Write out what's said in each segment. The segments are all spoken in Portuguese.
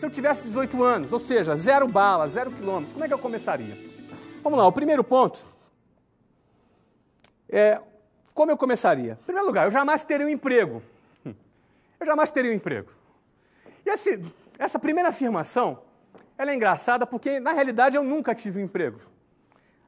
se eu tivesse 18 anos, ou seja, zero bala, zero quilômetros, como é que eu começaria? Vamos lá, o primeiro ponto é como eu começaria. Em primeiro lugar, eu jamais teria um emprego. Eu jamais teria um emprego. E esse, essa primeira afirmação, ela é engraçada porque, na realidade, eu nunca tive um emprego.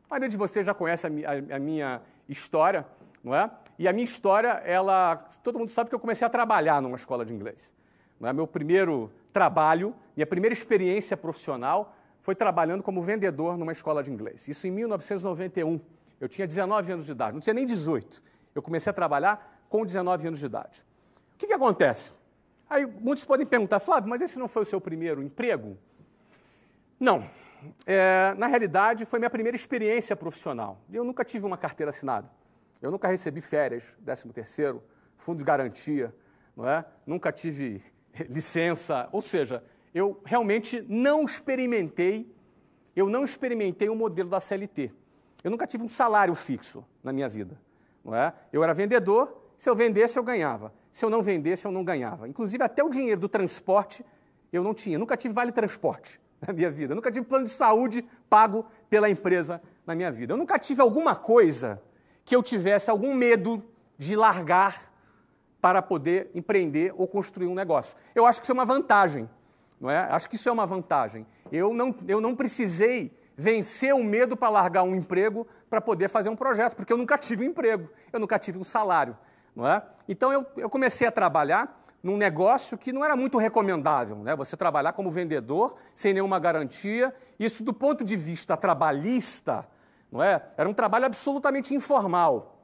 A maioria de vocês já conhece a, a, a minha história, não é? E a minha história, ela, todo mundo sabe que eu comecei a trabalhar numa escola de inglês. Não é? Meu primeiro trabalho, minha primeira experiência profissional foi trabalhando como vendedor numa escola de inglês. Isso em 1991. Eu tinha 19 anos de idade, não tinha nem 18. Eu comecei a trabalhar com 19 anos de idade. O que, que acontece? Aí muitos podem perguntar, Flávio, mas esse não foi o seu primeiro emprego? Não. É, na realidade, foi minha primeira experiência profissional. Eu nunca tive uma carteira assinada. Eu nunca recebi férias, 13 terceiro, fundo de garantia, não é? Nunca tive licença, ou seja, eu realmente não experimentei, eu não experimentei o modelo da CLT. Eu nunca tive um salário fixo na minha vida. Não é? Eu era vendedor, se eu vendesse, eu ganhava. Se eu não vendesse, eu não ganhava. Inclusive, até o dinheiro do transporte eu não tinha. Nunca tive vale transporte na minha vida. Eu nunca tive plano de saúde pago pela empresa na minha vida. Eu nunca tive alguma coisa que eu tivesse algum medo de largar para poder empreender ou construir um negócio. Eu acho que isso é uma vantagem. Não é? Acho que isso é uma vantagem. Eu não, eu não precisei vencer o medo para largar um emprego para poder fazer um projeto, porque eu nunca tive um emprego, eu nunca tive um salário. Não é? Então eu, eu comecei a trabalhar num negócio que não era muito recomendável, né? Você trabalhar como vendedor sem nenhuma garantia, isso do ponto de vista trabalhista, não é? Era um trabalho absolutamente informal,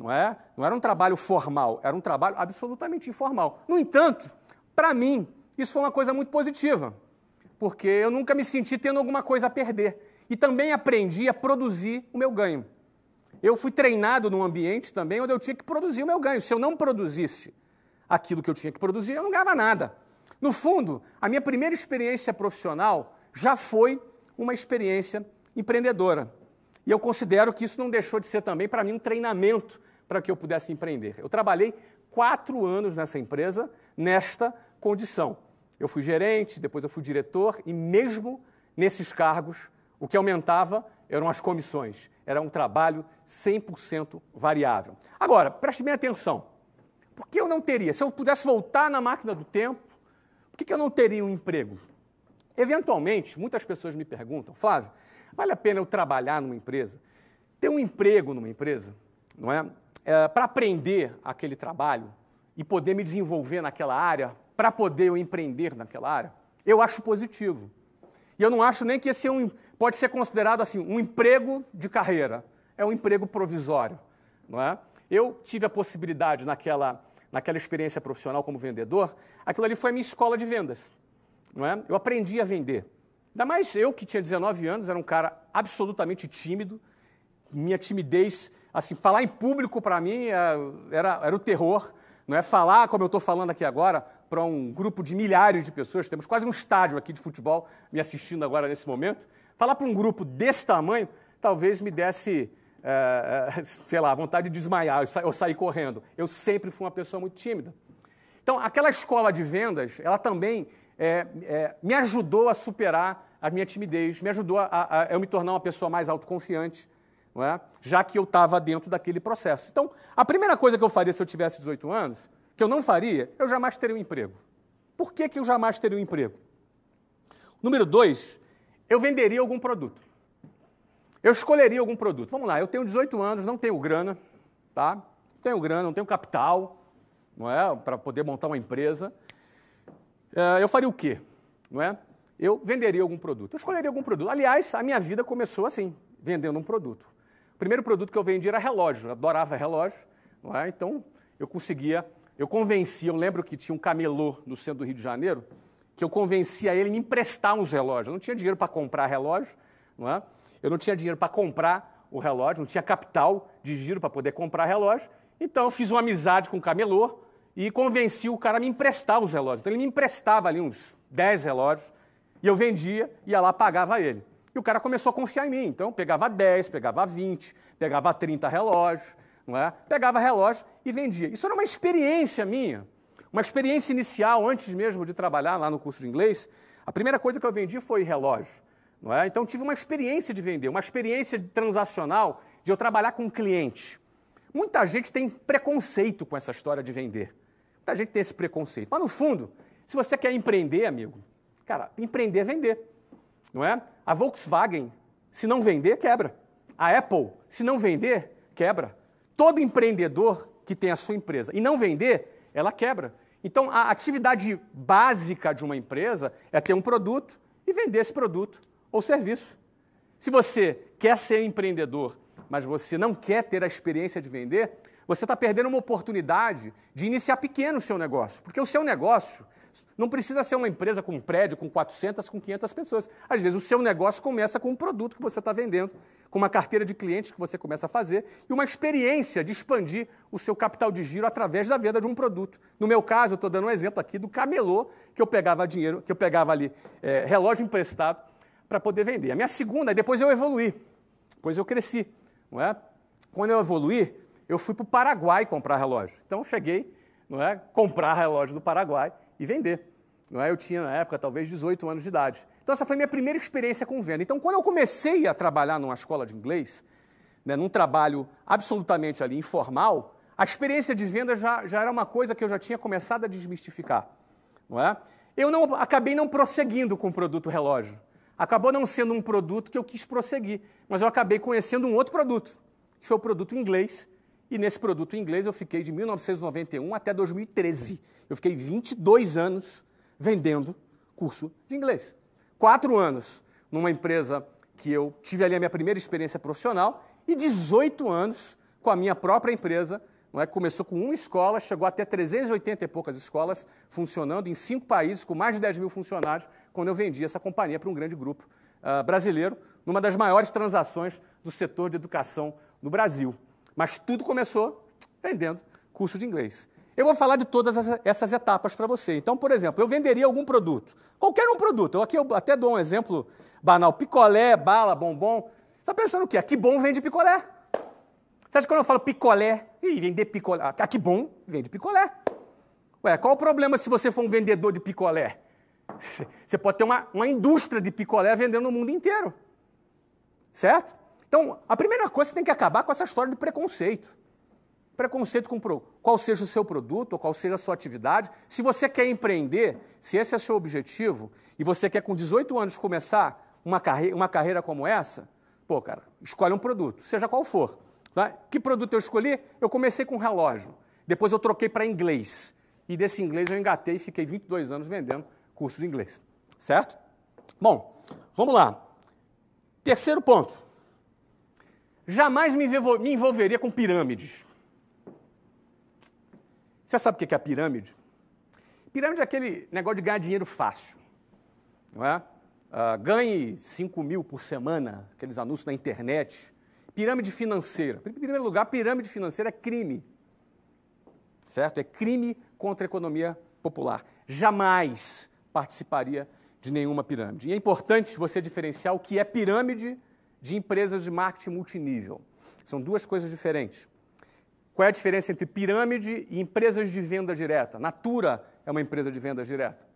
não é? Não era um trabalho formal, era um trabalho absolutamente informal. No entanto, para mim, isso foi uma coisa muito positiva, porque eu nunca me senti tendo alguma coisa a perder e também aprendi a produzir o meu ganho. Eu fui treinado num ambiente também onde eu tinha que produzir o meu ganho. Se eu não produzisse aquilo que eu tinha que produzir, eu não ganhava nada. No fundo, a minha primeira experiência profissional já foi uma experiência empreendedora. E eu considero que isso não deixou de ser também, para mim, um treinamento para que eu pudesse empreender. Eu trabalhei quatro anos nessa empresa, nesta condição. Eu fui gerente, depois eu fui diretor, e mesmo nesses cargos, o que aumentava eram as comissões. Era um trabalho 100% variável. Agora, preste bem atenção. Por que eu não teria? Se eu pudesse voltar na máquina do tempo, por que eu não teria um emprego? Eventualmente, muitas pessoas me perguntam, Flávio, vale a pena eu trabalhar numa empresa? Ter um emprego numa empresa, não é? É para aprender aquele trabalho e poder me desenvolver naquela área, para poder eu empreender naquela área, eu acho positivo. E eu não acho nem que esse é um, pode ser considerado assim um emprego de carreira. É um emprego provisório, não é? Eu tive a possibilidade naquela, naquela experiência profissional como vendedor, aquilo ali foi a minha escola de vendas, não é? Eu aprendi a vender. Ainda mais eu que tinha 19 anos, era um cara absolutamente tímido. Minha timidez, assim, falar em público para mim é, era, era o terror. Não é falar como eu estou falando aqui agora para um grupo de milhares de pessoas, temos quase um estádio aqui de futebol me assistindo agora nesse momento. Falar para um grupo desse tamanho talvez me desse, é, é, sei lá, vontade de desmaiar ou sair correndo. Eu sempre fui uma pessoa muito tímida. Então, aquela escola de vendas, ela também é, é, me ajudou a superar a minha timidez, me ajudou a, a, a eu me tornar uma pessoa mais autoconfiante, é? já que eu estava dentro daquele processo. Então, a primeira coisa que eu faria se eu tivesse 18 anos, que eu não faria, eu jamais teria um emprego. Por que, que eu jamais teria um emprego? Número dois, eu venderia algum produto. Eu escolheria algum produto. Vamos lá, eu tenho 18 anos, não tenho grana, tá? Não tenho grana, não tenho capital, não é? Para poder montar uma empresa. É, eu faria o quê? Não é? Eu venderia algum produto. Eu escolheria algum produto. Aliás, a minha vida começou assim, vendendo um produto primeiro produto que eu vendia era relógio, eu adorava relógio, é? então eu conseguia, eu convencia, eu lembro que tinha um camelô no centro do Rio de Janeiro, que eu convencia ele a me emprestar uns relógios. Eu não tinha dinheiro para comprar relógio, não é? eu não tinha dinheiro para comprar o relógio, não tinha capital de giro para poder comprar relógio, então eu fiz uma amizade com o camelô e convenci o cara a me emprestar os relógios. Então ele me emprestava ali uns 10 relógios, e eu vendia, ia lá, pagava ele. E o cara começou a confiar em mim. Então, pegava 10, pegava 20, pegava 30 relógios, não é? Pegava relógio e vendia. Isso era uma experiência minha, uma experiência inicial, antes mesmo de trabalhar lá no curso de inglês. A primeira coisa que eu vendi foi relógio. Não é? Então tive uma experiência de vender, uma experiência transacional de eu trabalhar com um cliente. Muita gente tem preconceito com essa história de vender. Muita gente tem esse preconceito. Mas no fundo, se você quer empreender, amigo, cara, empreender é vender. Não é? A Volkswagen, se não vender, quebra. A Apple, se não vender, quebra. Todo empreendedor que tem a sua empresa e não vender, ela quebra. Então, a atividade básica de uma empresa é ter um produto e vender esse produto ou serviço. Se você quer ser empreendedor, mas você não quer ter a experiência de vender, você está perdendo uma oportunidade de iniciar pequeno o seu negócio. Porque o seu negócio não precisa ser uma empresa com um prédio com 400, com 500 pessoas. Às vezes o seu negócio começa com um produto que você está vendendo, com uma carteira de clientes que você começa a fazer e uma experiência de expandir o seu capital de giro através da venda de um produto. No meu caso, eu estou dando um exemplo aqui do camelô, que eu pegava dinheiro, que eu pegava ali é, relógio emprestado para poder vender. A minha segunda, depois eu evoluí, depois eu cresci. Não é? Quando eu evoluí, eu fui para o Paraguai comprar relógio. Então cheguei, não é, comprar relógio do Paraguai e vender. Não é? Eu tinha, na época, talvez 18 anos de idade. Então, essa foi a minha primeira experiência com venda. Então, quando eu comecei a trabalhar numa escola de inglês, né, num trabalho absolutamente ali informal, a experiência de venda já, já era uma coisa que eu já tinha começado a desmistificar. Não é? Eu não, acabei não prosseguindo com o produto relógio. Acabou não sendo um produto que eu quis prosseguir, mas eu acabei conhecendo um outro produto, que foi o produto inglês, e nesse produto inglês eu fiquei de 1991 até 2013. Eu fiquei 22 anos vendendo curso de inglês. Quatro anos numa empresa que eu tive ali a minha primeira experiência profissional e 18 anos com a minha própria empresa, não é? começou com uma escola, chegou até 380 e poucas escolas, funcionando em cinco países, com mais de 10 mil funcionários, quando eu vendi essa companhia para um grande grupo uh, brasileiro, numa das maiores transações do setor de educação no Brasil. Mas tudo começou vendendo curso de inglês. Eu vou falar de todas essas etapas para você. Então, por exemplo, eu venderia algum produto, qualquer um produto. Eu aqui eu até dou um exemplo banal: picolé, bala, bombom. Você está pensando o quê? Aqui bom vende picolé. Você acha que quando eu falo picolé, e vender picolé, aqui bom vende picolé. Ué, qual o problema se você for um vendedor de picolé? Você pode ter uma, uma indústria de picolé vendendo no mundo inteiro. Certo? Então, a primeira coisa, você tem que acabar com essa história de preconceito. Preconceito com qual seja o seu produto, ou qual seja a sua atividade. Se você quer empreender, se esse é o seu objetivo, e você quer com 18 anos começar uma, carre uma carreira como essa, pô, cara, escolhe um produto, seja qual for. Tá? Que produto eu escolhi? Eu comecei com relógio. Depois eu troquei para inglês. E desse inglês eu engatei e fiquei 22 anos vendendo curso de inglês. Certo? Bom, vamos lá. Terceiro ponto. Jamais me envolveria com pirâmides. Você sabe o que é pirâmide? Pirâmide é aquele negócio de ganhar dinheiro fácil. Não é? Uh, ganhe 5 mil por semana, aqueles anúncios na internet. Pirâmide financeira. Em primeiro lugar, pirâmide financeira é crime. Certo? É crime contra a economia popular. Jamais participaria de nenhuma pirâmide. E é importante você diferenciar o que é pirâmide de empresas de marketing multinível. São duas coisas diferentes. Qual é a diferença entre pirâmide e empresas de venda direta? Natura é uma empresa de venda direta.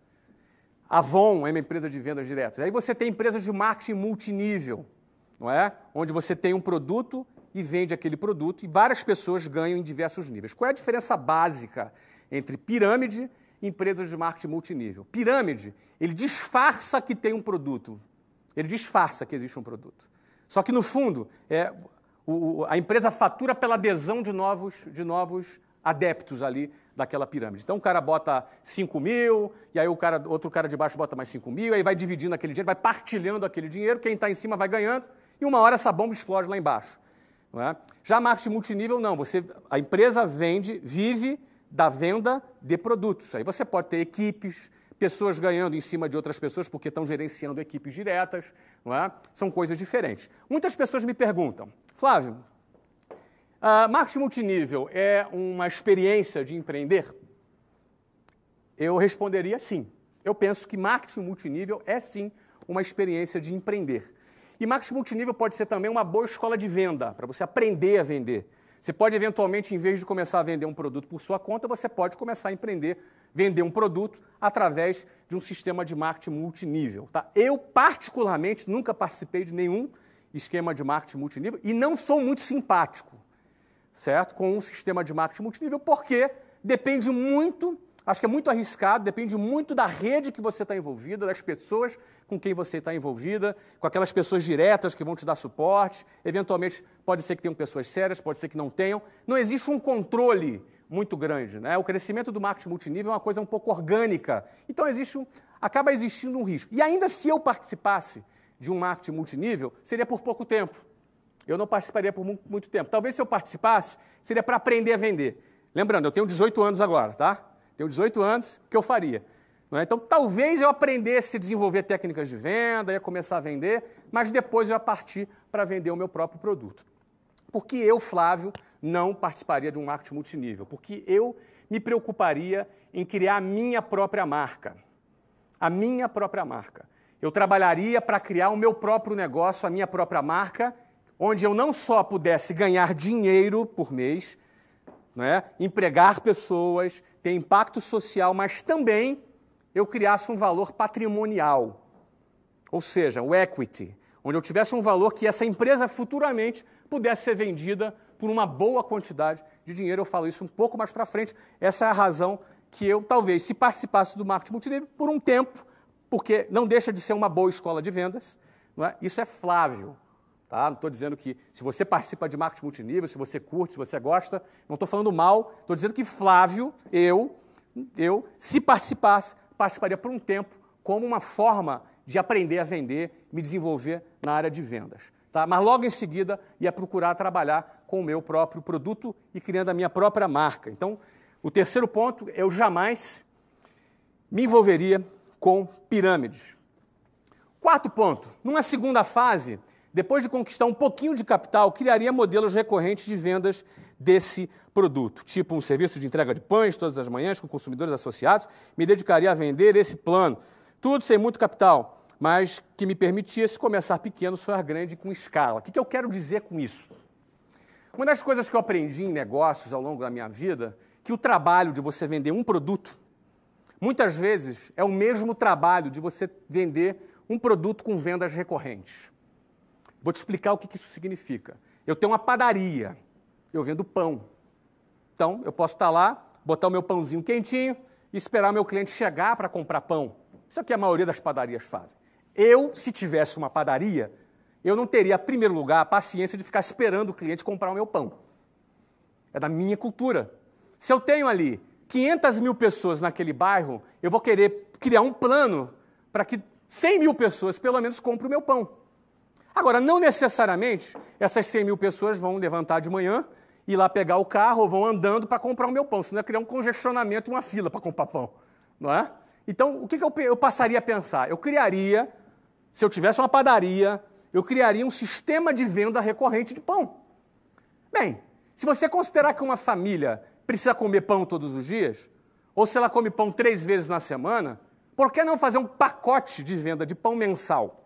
Avon é uma empresa de vendas diretas. Aí você tem empresas de marketing multinível, não é? Onde você tem um produto e vende aquele produto e várias pessoas ganham em diversos níveis. Qual é a diferença básica entre pirâmide e empresas de marketing multinível? Pirâmide, ele disfarça que tem um produto. Ele disfarça que existe um produto. Só que, no fundo, é, o, a empresa fatura pela adesão de novos, de novos adeptos ali daquela pirâmide. Então o cara bota 5 mil, e aí o cara, outro cara de baixo bota mais 5 mil, aí vai dividindo aquele dinheiro, vai partilhando aquele dinheiro, quem está em cima vai ganhando, e uma hora essa bomba explode lá embaixo. Não é? Já marketing multinível, não. Você, a empresa vende, vive da venda de produtos. Aí você pode ter equipes, pessoas ganhando em cima de outras pessoas porque estão gerenciando equipes diretas, é? São coisas diferentes. Muitas pessoas me perguntam, Flávio, uh, marketing multinível é uma experiência de empreender? Eu responderia sim. Eu penso que marketing multinível é sim uma experiência de empreender. E marketing multinível pode ser também uma boa escola de venda, para você aprender a vender. Você pode, eventualmente, em vez de começar a vender um produto por sua conta, você pode começar a empreender, vender um produto através de um sistema de marketing multinível. Tá? Eu, particularmente, nunca participei de nenhum esquema de marketing multinível e não sou muito simpático, certo? Com um sistema de marketing multinível, porque depende muito Acho que é muito arriscado, depende muito da rede que você está envolvida, das pessoas com quem você está envolvida, com aquelas pessoas diretas que vão te dar suporte. Eventualmente, pode ser que tenham pessoas sérias, pode ser que não tenham. Não existe um controle muito grande. Né? O crescimento do marketing multinível é uma coisa um pouco orgânica. Então, existe um, acaba existindo um risco. E ainda se eu participasse de um marketing multinível, seria por pouco tempo. Eu não participaria por muito tempo. Talvez se eu participasse, seria para aprender a vender. Lembrando, eu tenho 18 anos agora, tá? Tenho 18 anos, o que eu faria? É? Então, talvez eu aprendesse a desenvolver técnicas de venda, ia começar a vender, mas depois eu ia partir para vender o meu próprio produto. Porque eu, Flávio, não participaria de um marketing multinível? Porque eu me preocuparia em criar a minha própria marca. A minha própria marca. Eu trabalharia para criar o meu próprio negócio, a minha própria marca, onde eu não só pudesse ganhar dinheiro por mês, né, empregar pessoas, ter impacto social, mas também eu criasse um valor patrimonial. Ou seja, o equity, onde eu tivesse um valor que essa empresa futuramente pudesse ser vendida por uma boa quantidade de dinheiro. Eu falo isso um pouco mais para frente. Essa é a razão que eu, talvez, se participasse do marketing multinível por um tempo, porque não deixa de ser uma boa escola de vendas, é? isso é Flávio. Tá? Não estou dizendo que se você participa de marketing multinível, se você curte, se você gosta, não estou falando mal, estou dizendo que Flávio, eu, eu, se participasse, participaria por um tempo como uma forma de aprender a vender, me desenvolver na área de vendas. Tá? Mas logo em seguida ia procurar trabalhar com o meu próprio produto e criando a minha própria marca. Então, o terceiro ponto, eu jamais me envolveria com pirâmides. Quarto ponto, numa segunda fase, depois de conquistar um pouquinho de capital, criaria modelos recorrentes de vendas desse produto, tipo um serviço de entrega de pães todas as manhãs com consumidores associados, me dedicaria a vender esse plano. Tudo sem muito capital, mas que me permitisse começar pequeno, sonhar grande com escala. O que eu quero dizer com isso? Uma das coisas que eu aprendi em negócios ao longo da minha vida, que o trabalho de você vender um produto, muitas vezes é o mesmo trabalho de você vender um produto com vendas recorrentes. Vou te explicar o que isso significa. Eu tenho uma padaria, eu vendo pão. Então, eu posso estar lá, botar o meu pãozinho quentinho e esperar meu cliente chegar para comprar pão. Isso é o que a maioria das padarias fazem. Eu, se tivesse uma padaria, eu não teria, em primeiro lugar, a paciência de ficar esperando o cliente comprar o meu pão. É da minha cultura. Se eu tenho ali 500 mil pessoas naquele bairro, eu vou querer criar um plano para que 100 mil pessoas, pelo menos, comprem o meu pão. Agora, não necessariamente essas 100 mil pessoas vão levantar de manhã, ir lá pegar o carro ou vão andando para comprar o meu pão, senão ia criar um congestionamento uma fila para comprar pão, não é? Então, o que, que eu, eu passaria a pensar? Eu criaria, se eu tivesse uma padaria, eu criaria um sistema de venda recorrente de pão. Bem, se você considerar que uma família precisa comer pão todos os dias, ou se ela come pão três vezes na semana, por que não fazer um pacote de venda de pão mensal?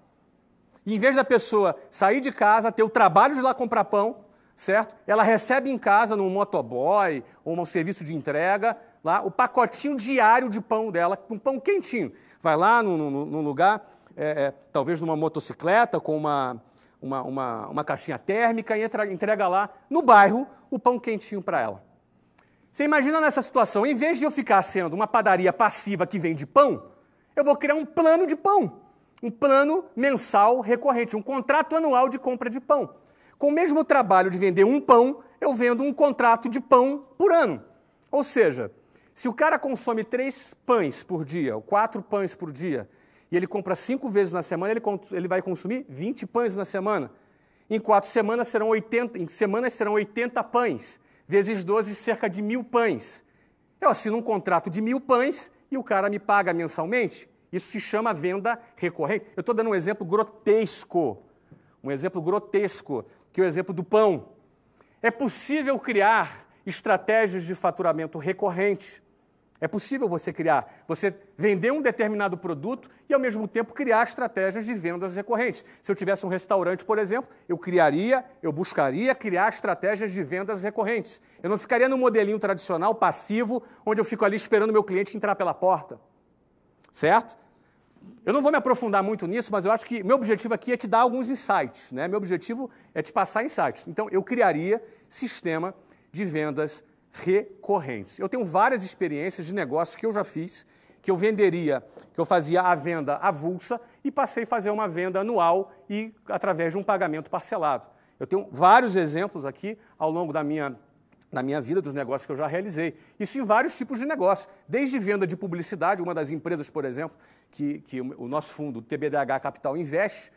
E em vez da pessoa sair de casa, ter o trabalho de lá comprar pão, certo? Ela recebe em casa, num motoboy ou num serviço de entrega, lá o pacotinho diário de pão dela, com pão quentinho. Vai lá num, lugar, é, é, talvez numa motocicleta, com uma, uma, uma, uma caixinha térmica e entra, entrega lá no bairro o pão quentinho para ela. Você imagina nessa situação, em vez de eu ficar sendo uma padaria passiva que vende pão, eu vou criar um plano de pão um plano mensal recorrente, um contrato anual de compra de pão. Com o mesmo trabalho de vender um pão, eu vendo um contrato de pão por ano. Ou seja, se o cara consome três pães por dia, ou quatro pães por dia, e ele compra cinco vezes na semana, ele, ele vai consumir 20 pães na semana. Em quatro semanas serão 80, em semanas serão 80 pães, vezes 12, cerca de mil pães. Eu assino um contrato de mil pães e o cara me paga mensalmente isso se chama venda recorrente. Eu estou dando um exemplo grotesco, um exemplo grotesco, que é o exemplo do pão. É possível criar estratégias de faturamento recorrente. É possível você criar, você vender um determinado produto e, ao mesmo tempo, criar estratégias de vendas recorrentes. Se eu tivesse um restaurante, por exemplo, eu criaria, eu buscaria criar estratégias de vendas recorrentes. Eu não ficaria no modelinho tradicional, passivo, onde eu fico ali esperando meu cliente entrar pela porta. Certo? Eu não vou me aprofundar muito nisso, mas eu acho que meu objetivo aqui é te dar alguns insights. Né? Meu objetivo é te passar insights. Então, eu criaria sistema de vendas recorrentes. Eu tenho várias experiências de negócios que eu já fiz, que eu venderia, que eu fazia a venda avulsa e passei a fazer uma venda anual e através de um pagamento parcelado. Eu tenho vários exemplos aqui ao longo da minha, da minha vida, dos negócios que eu já realizei. Isso em vários tipos de negócios, desde venda de publicidade, uma das empresas, por exemplo, que, que o nosso fundo, o TBDH Capital, investe,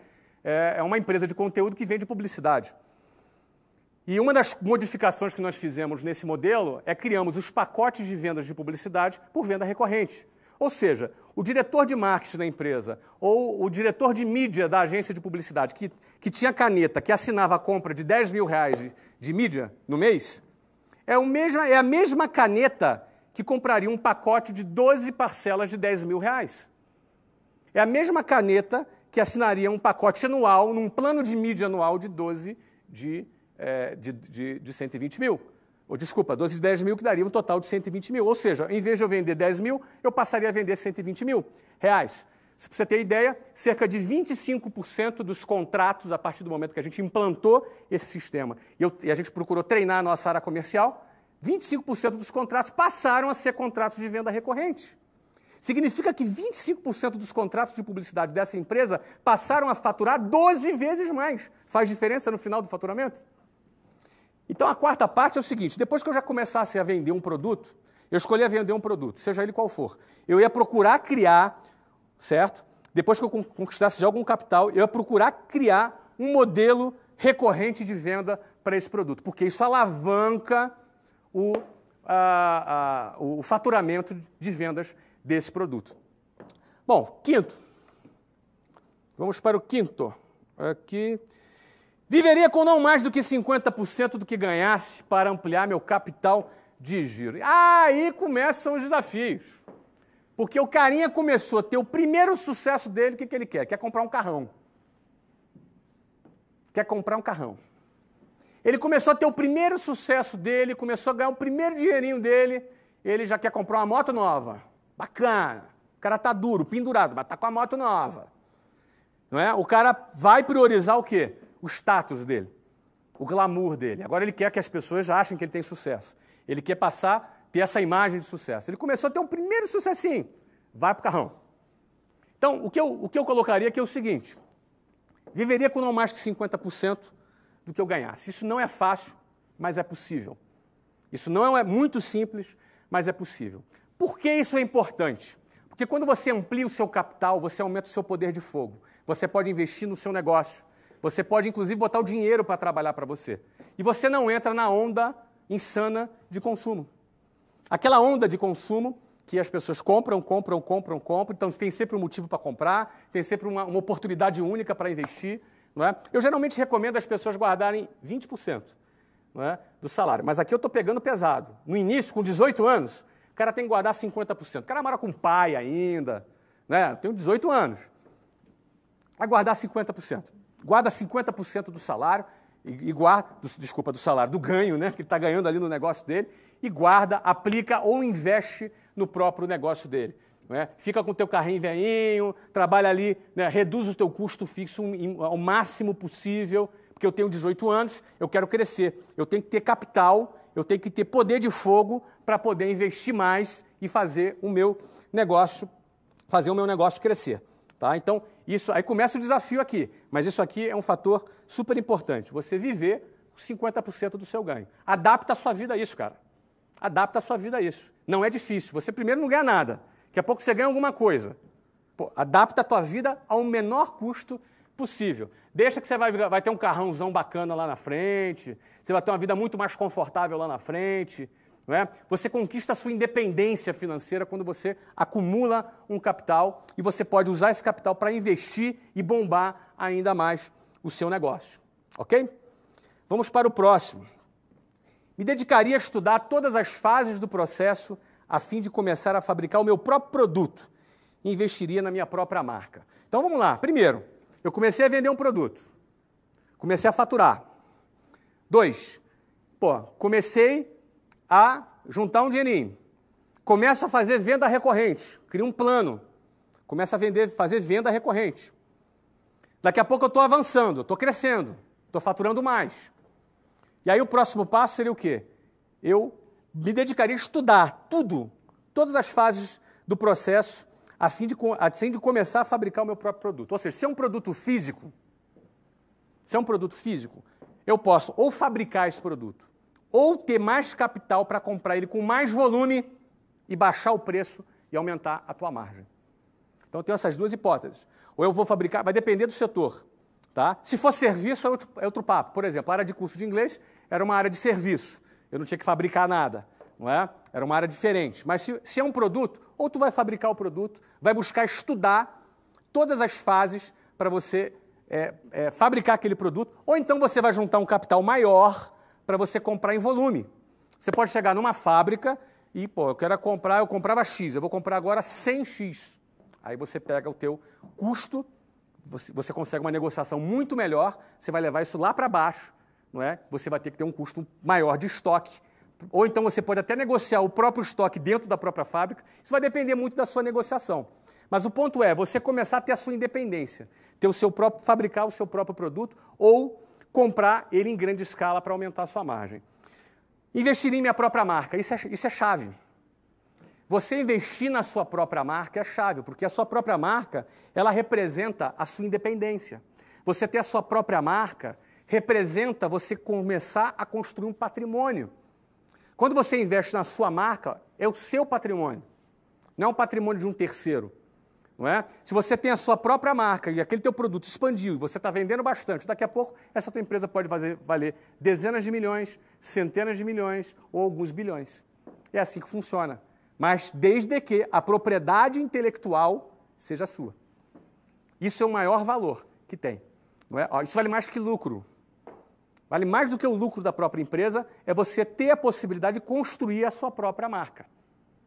é, é uma empresa de conteúdo que vende publicidade. E uma das modificações que nós fizemos nesse modelo é criamos os pacotes de vendas de publicidade por venda recorrente. Ou seja, o diretor de marketing da empresa ou o diretor de mídia da agência de publicidade que, que tinha caneta, que assinava a compra de 10 mil reais de mídia no mês, é, o mesma, é a mesma caneta que compraria um pacote de 12 parcelas de 10 mil reais. É a mesma caneta que assinaria um pacote anual, num plano de mídia anual de 12 de é, de, de, de 120 mil. Ou, desculpa, 12 de 10 mil que daria um total de 120 mil. Ou seja, em vez de eu vender 10 mil, eu passaria a vender 120 mil reais. Para você ter ideia, cerca de 25% dos contratos, a partir do momento que a gente implantou esse sistema e, eu, e a gente procurou treinar a nossa área comercial, 25% dos contratos passaram a ser contratos de venda recorrente. Significa que 25% dos contratos de publicidade dessa empresa passaram a faturar 12 vezes mais. Faz diferença no final do faturamento? Então a quarta parte é o seguinte: depois que eu já começasse a vender um produto, eu escolhi vender um produto, seja ele qual for. Eu ia procurar criar, certo? Depois que eu conquistasse já algum capital, eu ia procurar criar um modelo recorrente de venda para esse produto, porque isso alavanca o, a, a, o faturamento de vendas desse produto. Bom, quinto. Vamos para o quinto. Aqui. Viveria com não mais do que 50% do que ganhasse para ampliar meu capital de giro. Aí começam os desafios. Porque o carinha começou a ter o primeiro sucesso dele, o que, que ele quer? Quer comprar um carrão. Quer comprar um carrão. Ele começou a ter o primeiro sucesso dele, começou a ganhar o primeiro dinheirinho dele, ele já quer comprar uma moto nova. Bacana. O cara tá duro, pendurado, mas tá com a moto nova. Não é? O cara vai priorizar o quê? o status dele, o glamour dele. Agora ele quer que as pessoas achem que ele tem sucesso. Ele quer passar, ter essa imagem de sucesso. Ele começou a ter um primeiro sucessinho. Vai para o carrão. Então, o que, eu, o que eu colocaria aqui é o seguinte: viveria com não mais que 50% do que eu ganhasse. Isso não é fácil, mas é possível. Isso não é muito simples, mas é possível. Por que isso é importante? Porque quando você amplia o seu capital, você aumenta o seu poder de fogo. Você pode investir no seu negócio. Você pode, inclusive, botar o dinheiro para trabalhar para você. E você não entra na onda insana de consumo. Aquela onda de consumo que as pessoas compram, compram, compram, compram, então tem sempre um motivo para comprar, tem sempre uma, uma oportunidade única para investir. Não é? Eu geralmente recomendo as pessoas guardarem 20% não é, do salário, mas aqui eu estou pegando pesado. No início, com 18 anos, o cara tem que guardar 50%. O cara mora com pai ainda, né? tenho 18 anos. Vai guardar 50% guarda 50% do salário, e, guarda, desculpa, do salário, do ganho, né, que ele está ganhando ali no negócio dele, e guarda, aplica ou investe no próprio negócio dele. É? Fica com o teu carrinho velhinho, trabalha ali, né, reduz o teu custo fixo ao máximo possível, porque eu tenho 18 anos, eu quero crescer, eu tenho que ter capital, eu tenho que ter poder de fogo para poder investir mais e fazer o meu negócio, fazer o meu negócio crescer. Tá? Então, isso aí começa o desafio aqui, mas isso aqui é um fator super importante. Você viver 50% do seu ganho. Adapta a sua vida a isso, cara. Adapta a sua vida a isso. Não é difícil. Você primeiro não ganha nada. Daqui a pouco você ganha alguma coisa. Pô, adapta a tua vida ao menor custo possível. Deixa que você vai, vai ter um carrãozão bacana lá na frente, você vai ter uma vida muito mais confortável lá na frente. É? Você conquista a sua independência financeira quando você acumula um capital e você pode usar esse capital para investir e bombar ainda mais o seu negócio. Ok? Vamos para o próximo. Me dedicaria a estudar todas as fases do processo a fim de começar a fabricar o meu próprio produto. Investiria na minha própria marca. Então vamos lá. Primeiro, eu comecei a vender um produto. Comecei a faturar. Dois, pô, comecei a juntar um dinheirinho. Começo a fazer venda recorrente. Crio um plano. Começo a vender, fazer venda recorrente. Daqui a pouco eu estou avançando, estou crescendo, estou faturando mais. E aí o próximo passo seria o quê? Eu me dedicaria a estudar tudo, todas as fases do processo, a fim de, a fim de começar a fabricar o meu próprio produto. Ou seja, se é um produto físico, se é um produto físico, eu posso ou fabricar esse produto, ou ter mais capital para comprar ele com mais volume e baixar o preço e aumentar a tua margem. Então eu tenho essas duas hipóteses. Ou eu vou fabricar, vai depender do setor. Tá? Se for serviço, é outro, é outro papo. Por exemplo, a área de curso de inglês era uma área de serviço. Eu não tinha que fabricar nada. Não é? Era uma área diferente. Mas se, se é um produto, ou tu vai fabricar o produto, vai buscar estudar todas as fases para você é, é, fabricar aquele produto, ou então você vai juntar um capital maior para você comprar em volume. Você pode chegar numa fábrica e, pô, eu quero comprar, eu comprava X, eu vou comprar agora 100X. Aí você pega o teu custo, você, consegue uma negociação muito melhor, você vai levar isso lá para baixo, não é? Você vai ter que ter um custo maior de estoque, ou então você pode até negociar o próprio estoque dentro da própria fábrica. Isso vai depender muito da sua negociação. Mas o ponto é você começar a ter a sua independência, ter o seu próprio, fabricar o seu próprio produto ou comprar ele em grande escala para aumentar a sua margem. Investir em minha própria marca, isso é, isso é chave. Você investir na sua própria marca é chave, porque a sua própria marca, ela representa a sua independência. Você ter a sua própria marca representa você começar a construir um patrimônio. Quando você investe na sua marca, é o seu patrimônio, não é o patrimônio de um terceiro. Não é? Se você tem a sua própria marca e aquele teu produto expandiu e você está vendendo bastante, daqui a pouco essa tua empresa pode fazer, valer dezenas de milhões, centenas de milhões ou alguns bilhões. É assim que funciona mas desde que a propriedade intelectual seja sua. Isso é o maior valor que tem. É? Isso vale mais que lucro. Vale mais do que o lucro da própria empresa, é você ter a possibilidade de construir a sua própria marca,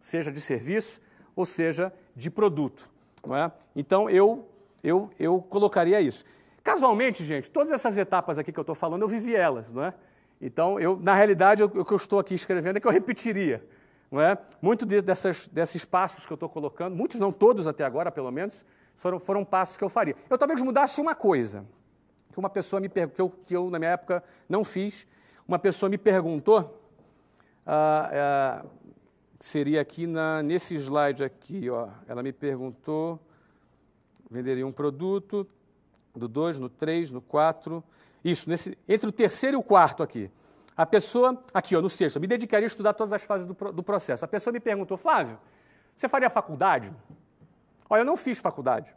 seja de serviço ou seja de produto. É? Então eu, eu, eu colocaria isso. Casualmente, gente, todas essas etapas aqui que eu estou falando, eu vivi elas. Não é? Então, eu, na realidade, o que eu estou aqui escrevendo é que eu repetiria. Não é? Muitos de, dessas, desses passos que eu estou colocando, muitos não todos até agora, pelo menos, foram, foram passos que eu faria. Eu talvez mudasse uma coisa, que uma pessoa me que eu, que eu na minha época não fiz. Uma pessoa me perguntou, ah, ah, seria aqui na, nesse slide aqui, ó, ela me perguntou, venderia um produto, do 2, no 3, no 4, isso, nesse, entre o terceiro e o quarto aqui. A pessoa, aqui ó, no sexto, me dedicaria a estudar todas as fases do, do processo. A pessoa me perguntou, Flávio, você faria faculdade? Olha, eu não fiz faculdade.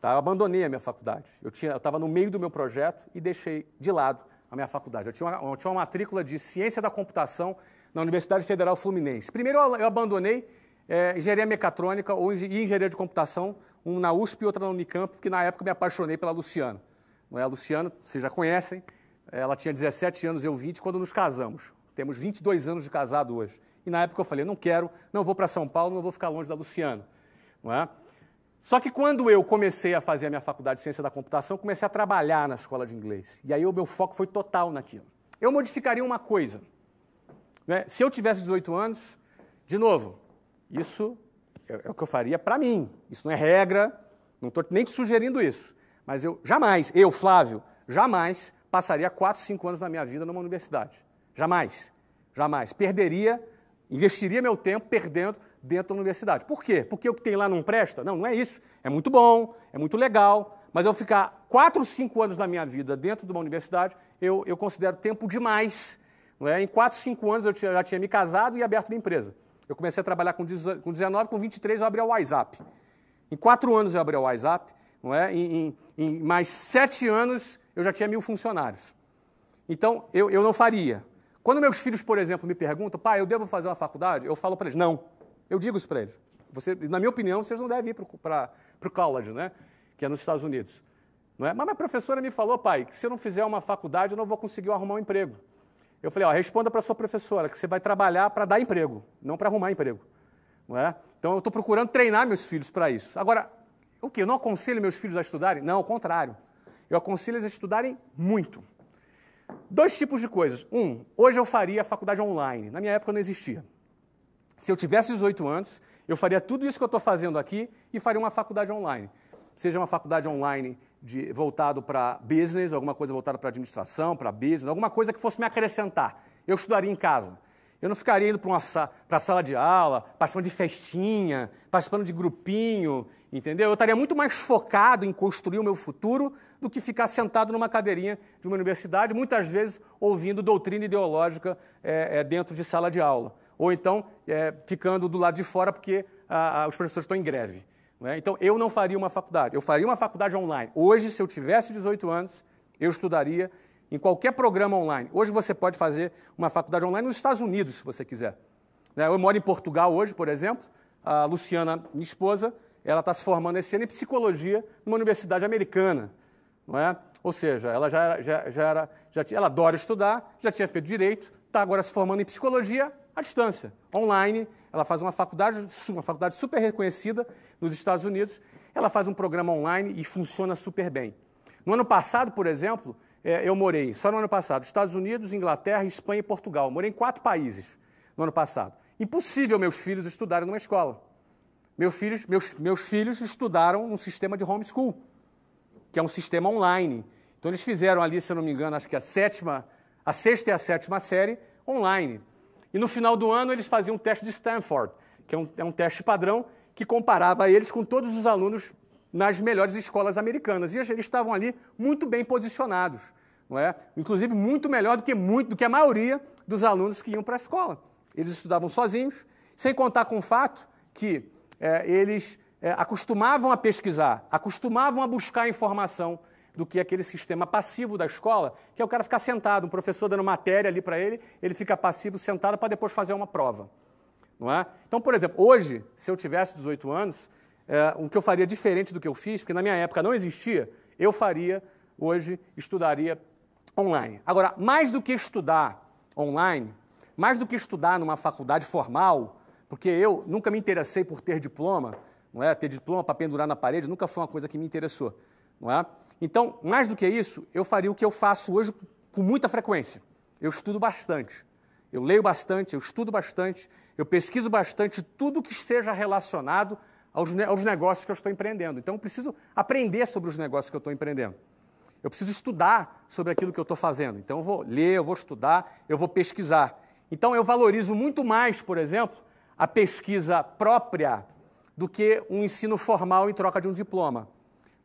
Tá? Eu abandonei a minha faculdade. Eu estava no meio do meu projeto e deixei de lado a minha faculdade. Eu tinha uma, eu tinha uma matrícula de Ciência da Computação na Universidade Federal Fluminense. Primeiro eu abandonei é, engenharia mecatrônica ou engenharia de computação, um na USP e outra na Unicamp, porque na época me apaixonei pela Luciana. Não é? A Luciana, vocês já conhecem, ela tinha 17 anos, eu 20, quando nos casamos. Temos 22 anos de casado hoje. E na época eu falei, não quero, não vou para São Paulo, não vou ficar longe da Luciana. Não é? Só que quando eu comecei a fazer a minha faculdade de ciência da computação, comecei a trabalhar na escola de inglês. E aí o meu foco foi total naquilo. Eu modificaria uma coisa. Né? Se eu tivesse 18 anos, de novo, isso é, é o que eu faria para mim. Isso não é regra, não estou nem te sugerindo isso. Mas eu jamais, eu, Flávio, jamais passaria 4, 5 anos da minha vida numa universidade. Jamais. Jamais. Perderia, investiria meu tempo perdendo dentro da universidade. Por quê? Porque o que tem lá não presta? Não, não é isso. É muito bom, é muito legal, mas eu ficar 4, 5 anos da minha vida dentro de uma universidade, eu, eu considero tempo demais. Não é? Em 4, 5 anos eu já tinha me casado e aberto minha empresa. Eu comecei a trabalhar com 19, com 23 eu abri o WhatsApp. Em 4 anos eu abri o WhatsApp, não é? Em, em, em mais 7 anos eu já tinha mil funcionários. Então, eu, eu não faria. Quando meus filhos, por exemplo, me perguntam, pai, eu devo fazer uma faculdade? Eu falo para eles, não. Eu digo isso para eles. Você, na minha opinião, vocês não devem ir para o college, né? que é nos Estados Unidos. Não é? Mas minha professora me falou, pai, que se eu não fizer uma faculdade, eu não vou conseguir arrumar um emprego. Eu falei, ó, responda para sua professora que você vai trabalhar para dar emprego, não para arrumar emprego. Não é? Então eu estou procurando treinar meus filhos para isso. Agora, o que? Eu não aconselho meus filhos a estudarem? Não, ao contrário. Eu aconselho eles a estudarem muito. Dois tipos de coisas. Um, hoje eu faria a faculdade online. Na minha época não existia. Se eu tivesse 18 anos, eu faria tudo isso que eu estou fazendo aqui e faria uma faculdade online. Seja uma faculdade online de, voltado para business, alguma coisa voltada para administração, para business, alguma coisa que fosse me acrescentar. Eu estudaria em casa. Eu não ficaria indo para a sala de aula, participando de festinha, participando de grupinho, entendeu? Eu estaria muito mais focado em construir o meu futuro do que ficar sentado numa cadeirinha de uma universidade, muitas vezes ouvindo doutrina ideológica é, é, dentro de sala de aula. Ou então é, ficando do lado de fora porque a, a, os professores estão em greve. É? Então, eu não faria uma faculdade. Eu faria uma faculdade online. Hoje, se eu tivesse 18 anos, eu estudaria em qualquer programa online. Hoje você pode fazer uma faculdade online nos Estados Unidos, se você quiser. Né, eu moro em Portugal hoje, por exemplo. A Luciana, minha esposa, ela está se formando esse ano em psicologia numa universidade americana. Não é? Ou seja, ela já, já, já era, já, ela adora estudar, já tinha feito direito, está agora se formando em psicologia à distância, online. Ela faz uma faculdade, uma faculdade super reconhecida nos Estados Unidos. Ela faz um programa online e funciona super bem. No ano passado, por exemplo, é, eu morei, só no ano passado, Estados Unidos, Inglaterra, Espanha e Portugal. Morei em quatro países no ano passado. Impossível meus filhos estudarem numa escola. Meus filhos, meus, meus filhos estudaram num sistema de homeschool, que é um sistema online. Então eles fizeram ali, se eu não me engano, acho que a sétima, a sexta e a sétima série online. E no final do ano eles faziam um teste de Stanford, que é um, é um teste padrão que comparava eles com todos os alunos nas melhores escolas americanas. E eles estavam ali muito bem posicionados, não é? Inclusive muito melhor do que muito do que a maioria dos alunos que iam para a escola. Eles estudavam sozinhos, sem contar com o fato que é, eles é, acostumavam a pesquisar, acostumavam a buscar informação do que aquele sistema passivo da escola, que é o cara ficar sentado, um professor dando matéria ali para ele, ele fica passivo sentado para depois fazer uma prova. Não é? Então, por exemplo, hoje, se eu tivesse 18 anos, é, o que eu faria diferente do que eu fiz, porque na minha época não existia, eu faria, hoje, estudaria online. Agora, mais do que estudar online, mais do que estudar numa faculdade formal, porque eu nunca me interessei por ter diploma, não é? Ter diploma para pendurar na parede nunca foi uma coisa que me interessou, não é? Então, mais do que isso, eu faria o que eu faço hoje com muita frequência. Eu estudo bastante. Eu leio bastante, eu estudo bastante, eu pesquiso bastante tudo que seja relacionado aos, aos negócios que eu estou empreendendo. Então, eu preciso aprender sobre os negócios que eu estou empreendendo. Eu preciso estudar sobre aquilo que eu estou fazendo. Então, eu vou ler, eu vou estudar, eu vou pesquisar. Então, eu valorizo muito mais, por exemplo, a pesquisa própria do que um ensino formal em troca de um diploma.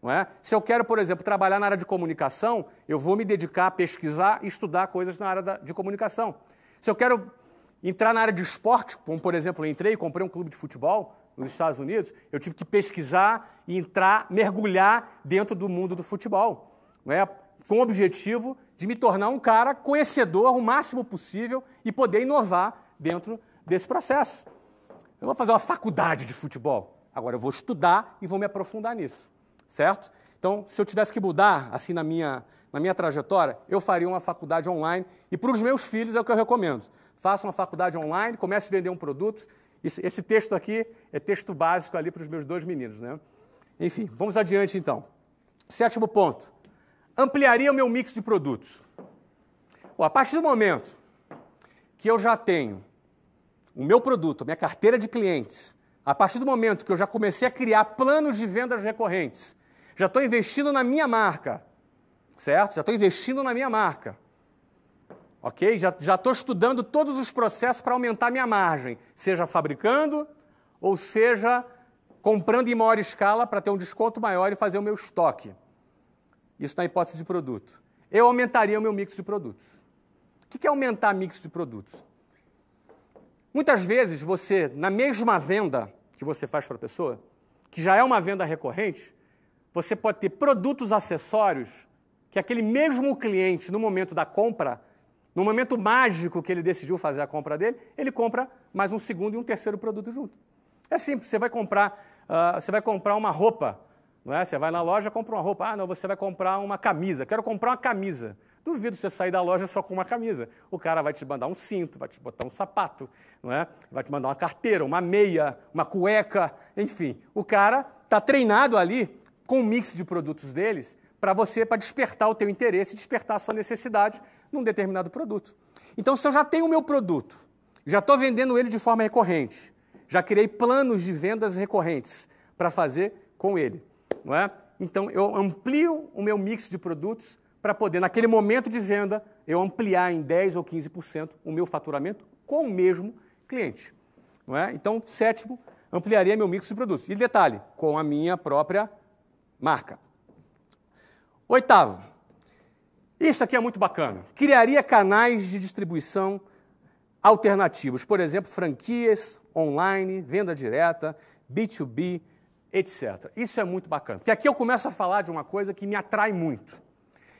Não é? Se eu quero, por exemplo, trabalhar na área de comunicação, eu vou me dedicar a pesquisar e estudar coisas na área da, de comunicação. Se eu quero entrar na área de esporte, como por exemplo, eu entrei e comprei um clube de futebol, nos Estados Unidos, eu tive que pesquisar e entrar, mergulhar dentro do mundo do futebol, é? com o objetivo de me tornar um cara conhecedor o máximo possível e poder inovar dentro desse processo. Eu vou fazer uma faculdade de futebol, agora eu vou estudar e vou me aprofundar nisso, certo? Então, se eu tivesse que mudar, assim, na minha, na minha trajetória, eu faria uma faculdade online e para os meus filhos é o que eu recomendo. Faça uma faculdade online, comece a vender um produto esse texto aqui é texto básico ali para os meus dois meninos. Né? Enfim, vamos adiante então. Sétimo ponto. Ampliaria o meu mix de produtos. Bom, a partir do momento que eu já tenho o meu produto, a minha carteira de clientes, a partir do momento que eu já comecei a criar planos de vendas recorrentes, já estou investindo na minha marca, certo? Já estou investindo na minha marca. Ok? Já estou estudando todos os processos para aumentar minha margem, seja fabricando ou seja comprando em maior escala para ter um desconto maior e fazer o meu estoque. Isso na hipótese de produto. Eu aumentaria o meu mix de produtos. O que é aumentar mix de produtos? Muitas vezes você, na mesma venda que você faz para a pessoa, que já é uma venda recorrente, você pode ter produtos acessórios que aquele mesmo cliente, no momento da compra, no momento mágico que ele decidiu fazer a compra dele, ele compra mais um segundo e um terceiro produto junto. É simples, você vai comprar, uh, você vai comprar uma roupa Não é? Você vai na loja, compra uma roupa. Ah, não, você vai comprar uma camisa. Quero comprar uma camisa. Duvido você sair da loja só com uma camisa. O cara vai te mandar um cinto, vai te botar um sapato, não é? vai te mandar uma carteira, uma meia, uma cueca, enfim. O cara está treinado ali com um mix de produtos deles para você, para despertar o teu interesse, despertar a sua necessidade num determinado produto. Então, se eu já tenho o meu produto, já estou vendendo ele de forma recorrente, já criei planos de vendas recorrentes para fazer com ele, não é? Então, eu amplio o meu mix de produtos para poder, naquele momento de venda, eu ampliar em 10% ou 15% o meu faturamento com o mesmo cliente. Não é? Então, sétimo, ampliaria meu mix de produtos. E detalhe, com a minha própria marca. Oitavo, isso aqui é muito bacana. Criaria canais de distribuição alternativos, por exemplo, franquias online, venda direta, B2B, etc. Isso é muito bacana. Porque aqui eu começo a falar de uma coisa que me atrai muito.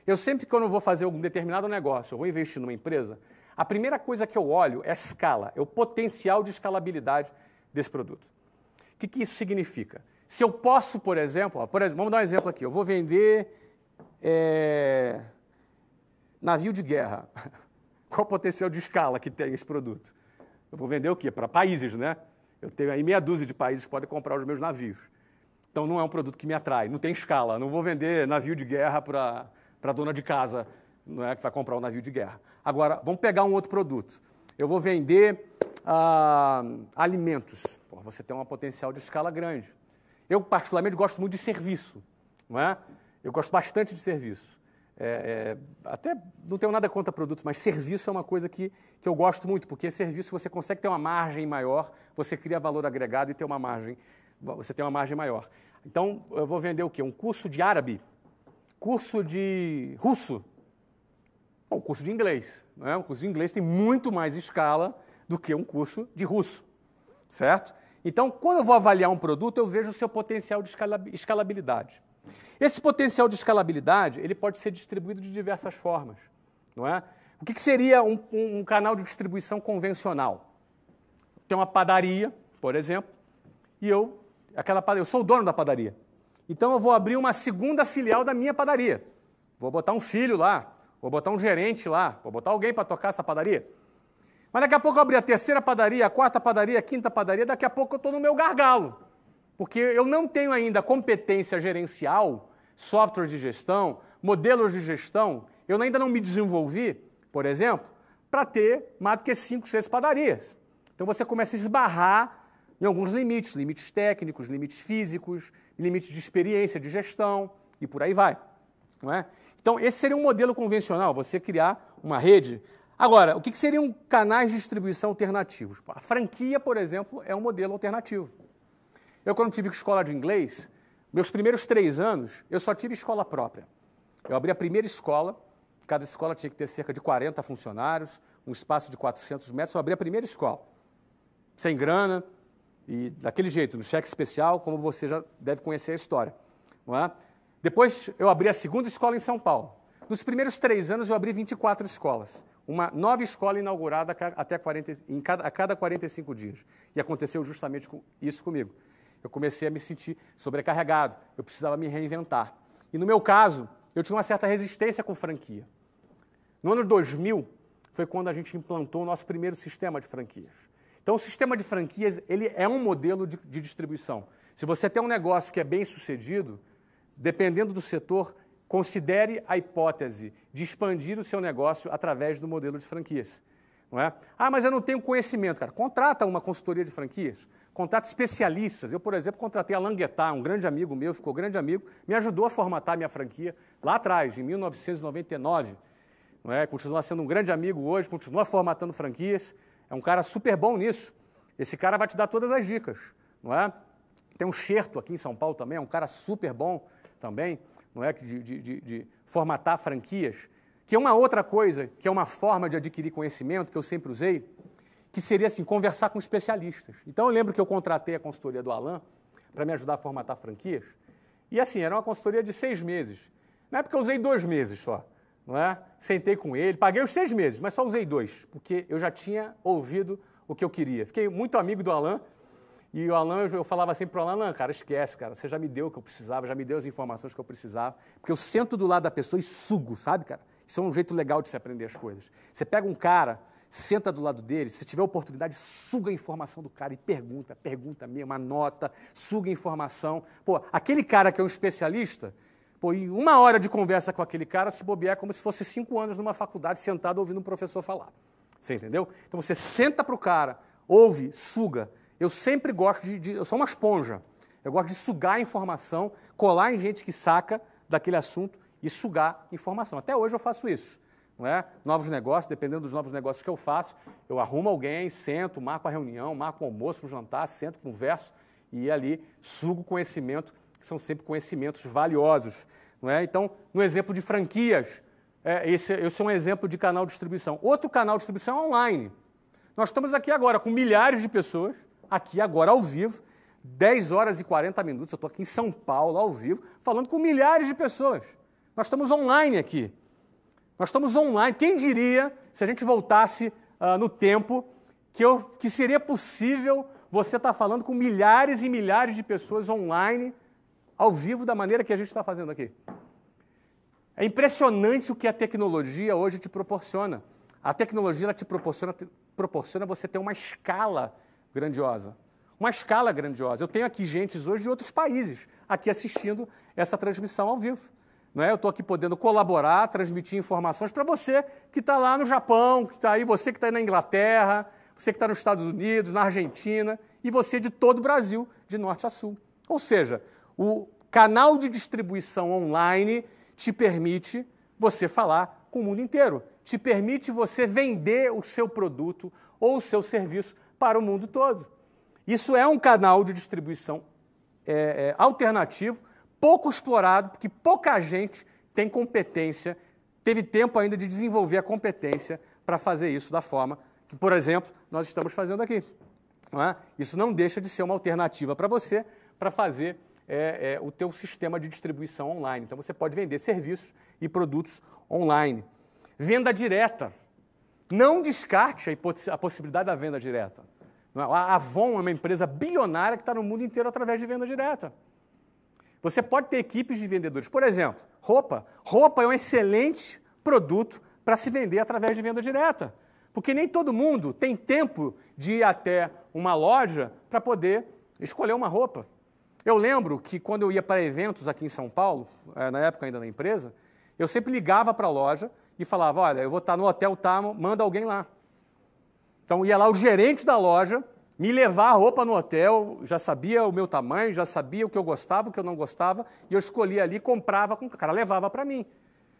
Eu sempre, quando eu vou fazer algum determinado negócio, eu vou investir numa empresa, a primeira coisa que eu olho é a escala, é o potencial de escalabilidade desse produto. O que, que isso significa? Se eu posso, por exemplo, por exemplo, vamos dar um exemplo aqui, eu vou vender é, navio de guerra. Qual o potencial de escala que tem esse produto? Eu vou vender o quê? Para países, né? Eu tenho aí meia dúzia de países que podem comprar os meus navios. Então não é um produto que me atrai, não tem escala. Não vou vender navio de guerra para a dona de casa não é, que vai comprar um navio de guerra. Agora, vamos pegar um outro produto. Eu vou vender ah, alimentos. Pô, você tem um potencial de escala grande. Eu, particularmente, gosto muito de serviço. Não é? Eu gosto bastante de serviço. É, é, até não tenho nada contra produtos, mas serviço é uma coisa que, que eu gosto muito, porque serviço você consegue ter uma margem maior, você cria valor agregado e ter uma margem, você tem uma margem maior. Então, eu vou vender o quê? Um curso de árabe curso de russo. Bom, curso de inglês. Né? Um curso de inglês tem muito mais escala do que um curso de russo, certo? Então, quando eu vou avaliar um produto, eu vejo o seu potencial de escalabilidade. Esse potencial de escalabilidade ele pode ser distribuído de diversas formas, não é? O que, que seria um, um, um canal de distribuição convencional? Tem uma padaria, por exemplo, e eu, aquela, eu sou o dono da padaria. Então eu vou abrir uma segunda filial da minha padaria. Vou botar um filho lá, vou botar um gerente lá, vou botar alguém para tocar essa padaria. Mas daqui a pouco eu abrir a terceira padaria, a quarta padaria, a quinta padaria, daqui a pouco eu estou no meu gargalo. Porque eu não tenho ainda competência gerencial, software de gestão, modelos de gestão, eu ainda não me desenvolvi, por exemplo, para ter mais do que cinco, seis padarias. Então você começa a esbarrar em alguns limites, limites técnicos, limites físicos, limites de experiência, de gestão e por aí vai. Não é? Então, esse seria um modelo convencional, você criar uma rede. Agora, o que seriam canais de distribuição alternativos? A franquia, por exemplo, é um modelo alternativo. Eu, quando tive escola de inglês, meus primeiros três anos, eu só tive escola própria. Eu abri a primeira escola, cada escola tinha que ter cerca de 40 funcionários, um espaço de 400 metros, eu abri a primeira escola. Sem grana, e daquele jeito, no cheque especial, como você já deve conhecer a história. É? Depois eu abri a segunda escola em São Paulo. Nos primeiros três anos eu abri 24 escolas. Uma nova escola inaugurada até 40, em cada, a cada 45 dias. E aconteceu justamente isso comigo. Eu comecei a me sentir sobrecarregado, eu precisava me reinventar. E no meu caso, eu tinha uma certa resistência com franquia. No ano 2000 foi quando a gente implantou o nosso primeiro sistema de franquias. Então, o sistema de franquias ele é um modelo de, de distribuição. Se você tem um negócio que é bem sucedido, dependendo do setor, considere a hipótese de expandir o seu negócio através do modelo de franquias. Não é? Ah, mas eu não tenho conhecimento, cara. Contrata uma consultoria de franquias, contrata especialistas. Eu, por exemplo, contratei a Languetá, um grande amigo meu, ficou grande amigo, me ajudou a formatar minha franquia lá atrás, em 1999. Não é? Continua sendo um grande amigo hoje, continua formatando franquias. É um cara super bom nisso. Esse cara vai te dar todas as dicas, não é? Tem um Xerto aqui em São Paulo também, é um cara super bom também, não é? De, de, de, formatar franquias. Que é uma outra coisa, que é uma forma de adquirir conhecimento que eu sempre usei, que seria assim, conversar com especialistas. Então eu lembro que eu contratei a consultoria do Alan para me ajudar a formatar franquias. E assim, era uma consultoria de seis meses. Na época eu usei dois meses só não é? Sentei com ele, paguei os seis meses, mas só usei dois, porque eu já tinha ouvido o que eu queria. Fiquei muito amigo do Alain E o Alan, eu falava sempre para o Alan, cara, esquece, cara, você já me deu o que eu precisava, já me deu as informações que eu precisava. Porque eu sento do lado da pessoa e sugo, sabe, cara? Isso é um jeito legal de se aprender as coisas. Você pega um cara, senta do lado dele, se tiver oportunidade, suga a informação do cara e pergunta, pergunta mesmo, anota, suga a informação. Pô, aquele cara que é um especialista, pô, em uma hora de conversa com aquele cara, se bobear, é como se fosse cinco anos numa faculdade sentado ouvindo um professor falar. Você entendeu? Então você senta para o cara, ouve, suga. Eu sempre gosto de, de. Eu sou uma esponja. Eu gosto de sugar informação, colar em gente que saca daquele assunto e sugar informação. Até hoje eu faço isso. Não é? Novos negócios, dependendo dos novos negócios que eu faço, eu arrumo alguém, sento, marco a reunião, marco o almoço, o jantar, sento, converso e ali sugo conhecimento, que são sempre conhecimentos valiosos. Não é? Então, no exemplo de franquias, é, esse, esse é um exemplo de canal de distribuição. Outro canal de distribuição é online. Nós estamos aqui agora com milhares de pessoas, aqui agora ao vivo, 10 horas e 40 minutos, eu estou aqui em São Paulo, ao vivo, falando com milhares de pessoas. Nós estamos online aqui. Nós estamos online. Quem diria, se a gente voltasse uh, no tempo, que, eu, que seria possível você estar tá falando com milhares e milhares de pessoas online, ao vivo, da maneira que a gente está fazendo aqui? É impressionante o que a tecnologia hoje te proporciona. A tecnologia te proporciona, proporciona você ter uma escala grandiosa. Uma escala grandiosa. Eu tenho aqui gente hoje de outros países aqui assistindo essa transmissão ao vivo. Não é? Eu estou aqui podendo colaborar, transmitir informações para você que está lá no Japão, que está aí, você que está na Inglaterra, você que está nos Estados Unidos, na Argentina, e você de todo o Brasil, de norte a sul. Ou seja, o canal de distribuição online te permite você falar com o mundo inteiro, te permite você vender o seu produto ou o seu serviço para o mundo todo. Isso é um canal de distribuição é, é, alternativo pouco explorado, porque pouca gente tem competência, teve tempo ainda de desenvolver a competência para fazer isso da forma que, por exemplo, nós estamos fazendo aqui. Não é? Isso não deixa de ser uma alternativa para você para fazer é, é, o teu sistema de distribuição online. Então você pode vender serviços e produtos online. Venda direta. Não descarte a, a possibilidade da venda direta. É? A Avon é uma empresa bilionária que está no mundo inteiro através de venda direta. Você pode ter equipes de vendedores. Por exemplo, roupa. Roupa é um excelente produto para se vender através de venda direta. Porque nem todo mundo tem tempo de ir até uma loja para poder escolher uma roupa. Eu lembro que quando eu ia para eventos aqui em São Paulo, eh, na época ainda na empresa, eu sempre ligava para a loja e falava: Olha, eu vou estar no hotel tá, manda alguém lá. Então ia lá o gerente da loja, me levar a roupa no hotel, já sabia o meu tamanho, já sabia o que eu gostava, o que eu não gostava, e eu escolhia ali, comprava, com o cara levava para mim.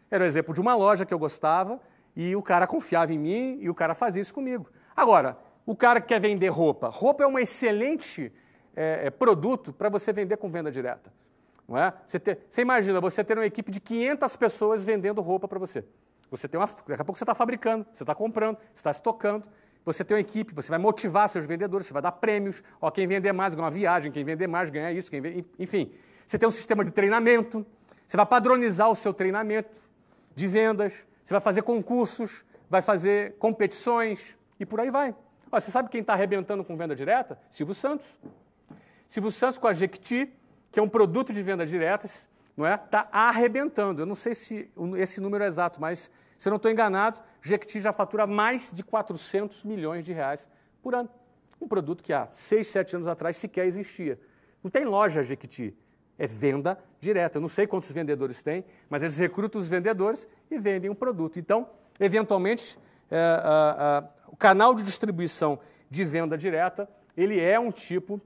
Era o exemplo de uma loja que eu gostava, e o cara confiava em mim, e o cara fazia isso comigo. Agora, o cara que quer vender roupa, roupa é um excelente é, é, produto para você vender com venda direta. Não é? Você, ter, você imagina, você ter uma equipe de 500 pessoas vendendo roupa para você. Você tem uma, daqui a pouco você está fabricando, você está comprando, você está estocando, você tem uma equipe, você vai motivar seus vendedores, você vai dar prêmios. Ó, quem vender mais ganha uma viagem, quem vender mais ganha isso, quem vende, enfim. Você tem um sistema de treinamento, você vai padronizar o seu treinamento de vendas, você vai fazer concursos, vai fazer competições e por aí vai. Ó, você sabe quem está arrebentando com venda direta? Silvio Santos. Silvio Santos com a Jequiti, que é um produto de venda diretas, não é? Está arrebentando. Eu não sei se esse número é exato, mas se eu não estou enganado, Jequiti já fatura mais de 400 milhões de reais por ano. Um produto que há 6, 7 anos atrás sequer existia. Não tem loja Jequiti, é venda direta. Eu não sei quantos vendedores tem, mas eles recrutam os vendedores e vendem um produto. Então, eventualmente, é, a, a, o canal de distribuição de venda direta, ele é um tipo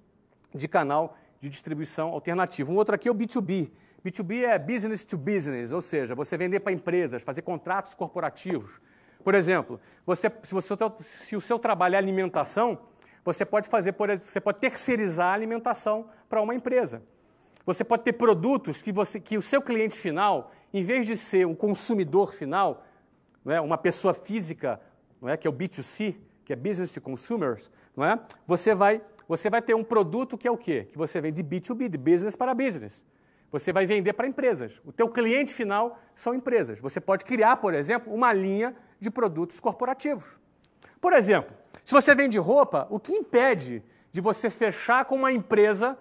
de canal de distribuição alternativo. Um outro aqui é o B2B, B2B é business to business, ou seja, você vender para empresas, fazer contratos corporativos. Por exemplo, você, se, você, se, o seu trabalho é alimentação, você pode fazer, por exemplo, você pode terceirizar a alimentação para uma empresa. Você pode ter produtos que, você, que o seu cliente final, em vez de ser um consumidor final, não é, uma pessoa física, não é, que é o B2C, que é business to consumers, não é? Você vai, você vai ter um produto que é o quê? Que você vende B2B, de business para business. Você vai vender para empresas. O teu cliente final são empresas. Você pode criar, por exemplo, uma linha de produtos corporativos. Por exemplo, se você vende roupa, o que impede de você fechar com uma empresa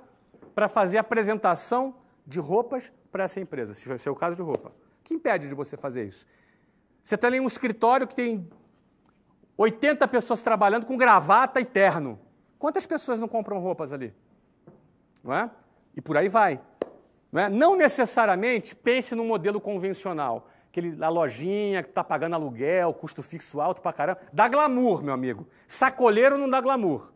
para fazer apresentação de roupas para essa empresa, se for o caso de roupa. O que impede de você fazer isso? Você está em um escritório que tem 80 pessoas trabalhando com gravata e terno. Quantas pessoas não compram roupas ali? Não é? E por aí vai. Não, é? não necessariamente pense no modelo convencional, aquele, a lojinha que está pagando aluguel, custo fixo alto para caramba. Dá glamour, meu amigo. Sacoleiro não dá glamour,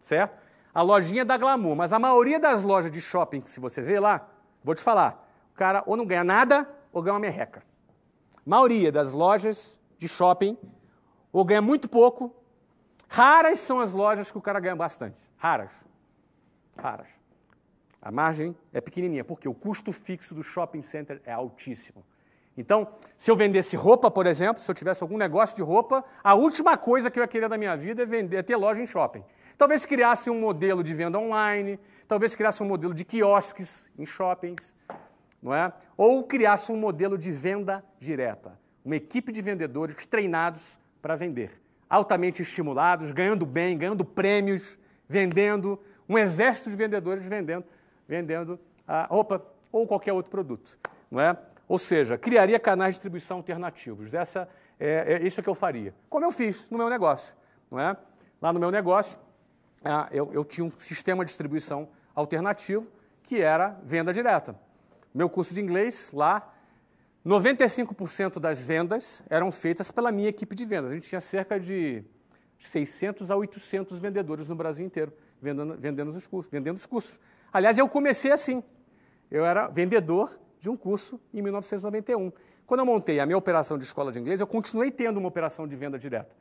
certo? A lojinha dá glamour, mas a maioria das lojas de shopping que se você vê lá, vou te falar, o cara ou não ganha nada ou ganha uma merreca. A maioria das lojas de shopping ou ganha muito pouco. Raras são as lojas que o cara ganha bastante. Raras. Raras. A margem é pequenininha, porque o custo fixo do shopping center é altíssimo. Então, se eu vendesse roupa, por exemplo, se eu tivesse algum negócio de roupa, a última coisa que eu ia querer da minha vida é, vender, é ter loja em shopping. Talvez criasse um modelo de venda online, talvez criasse um modelo de quiosques em shoppings, não é? Ou criasse um modelo de venda direta, uma equipe de vendedores treinados para vender, altamente estimulados, ganhando bem, ganhando prêmios, vendendo, um exército de vendedores vendendo vendendo a roupa ou qualquer outro produto. Não é? Ou seja, criaria canais de distribuição alternativos. Essa, é, é isso que eu faria. Como eu fiz no meu negócio. Não é? Lá no meu negócio, ah, eu, eu tinha um sistema de distribuição alternativo que era venda direta. Meu curso de inglês lá, 95% das vendas eram feitas pela minha equipe de vendas. A gente tinha cerca de 600 a 800 vendedores no Brasil inteiro vendendo, vendendo os cursos, vendendo os cursos. Aliás, eu comecei assim. Eu era vendedor de um curso em 1991. Quando eu montei a minha operação de escola de inglês, eu continuei tendo uma operação de venda direta.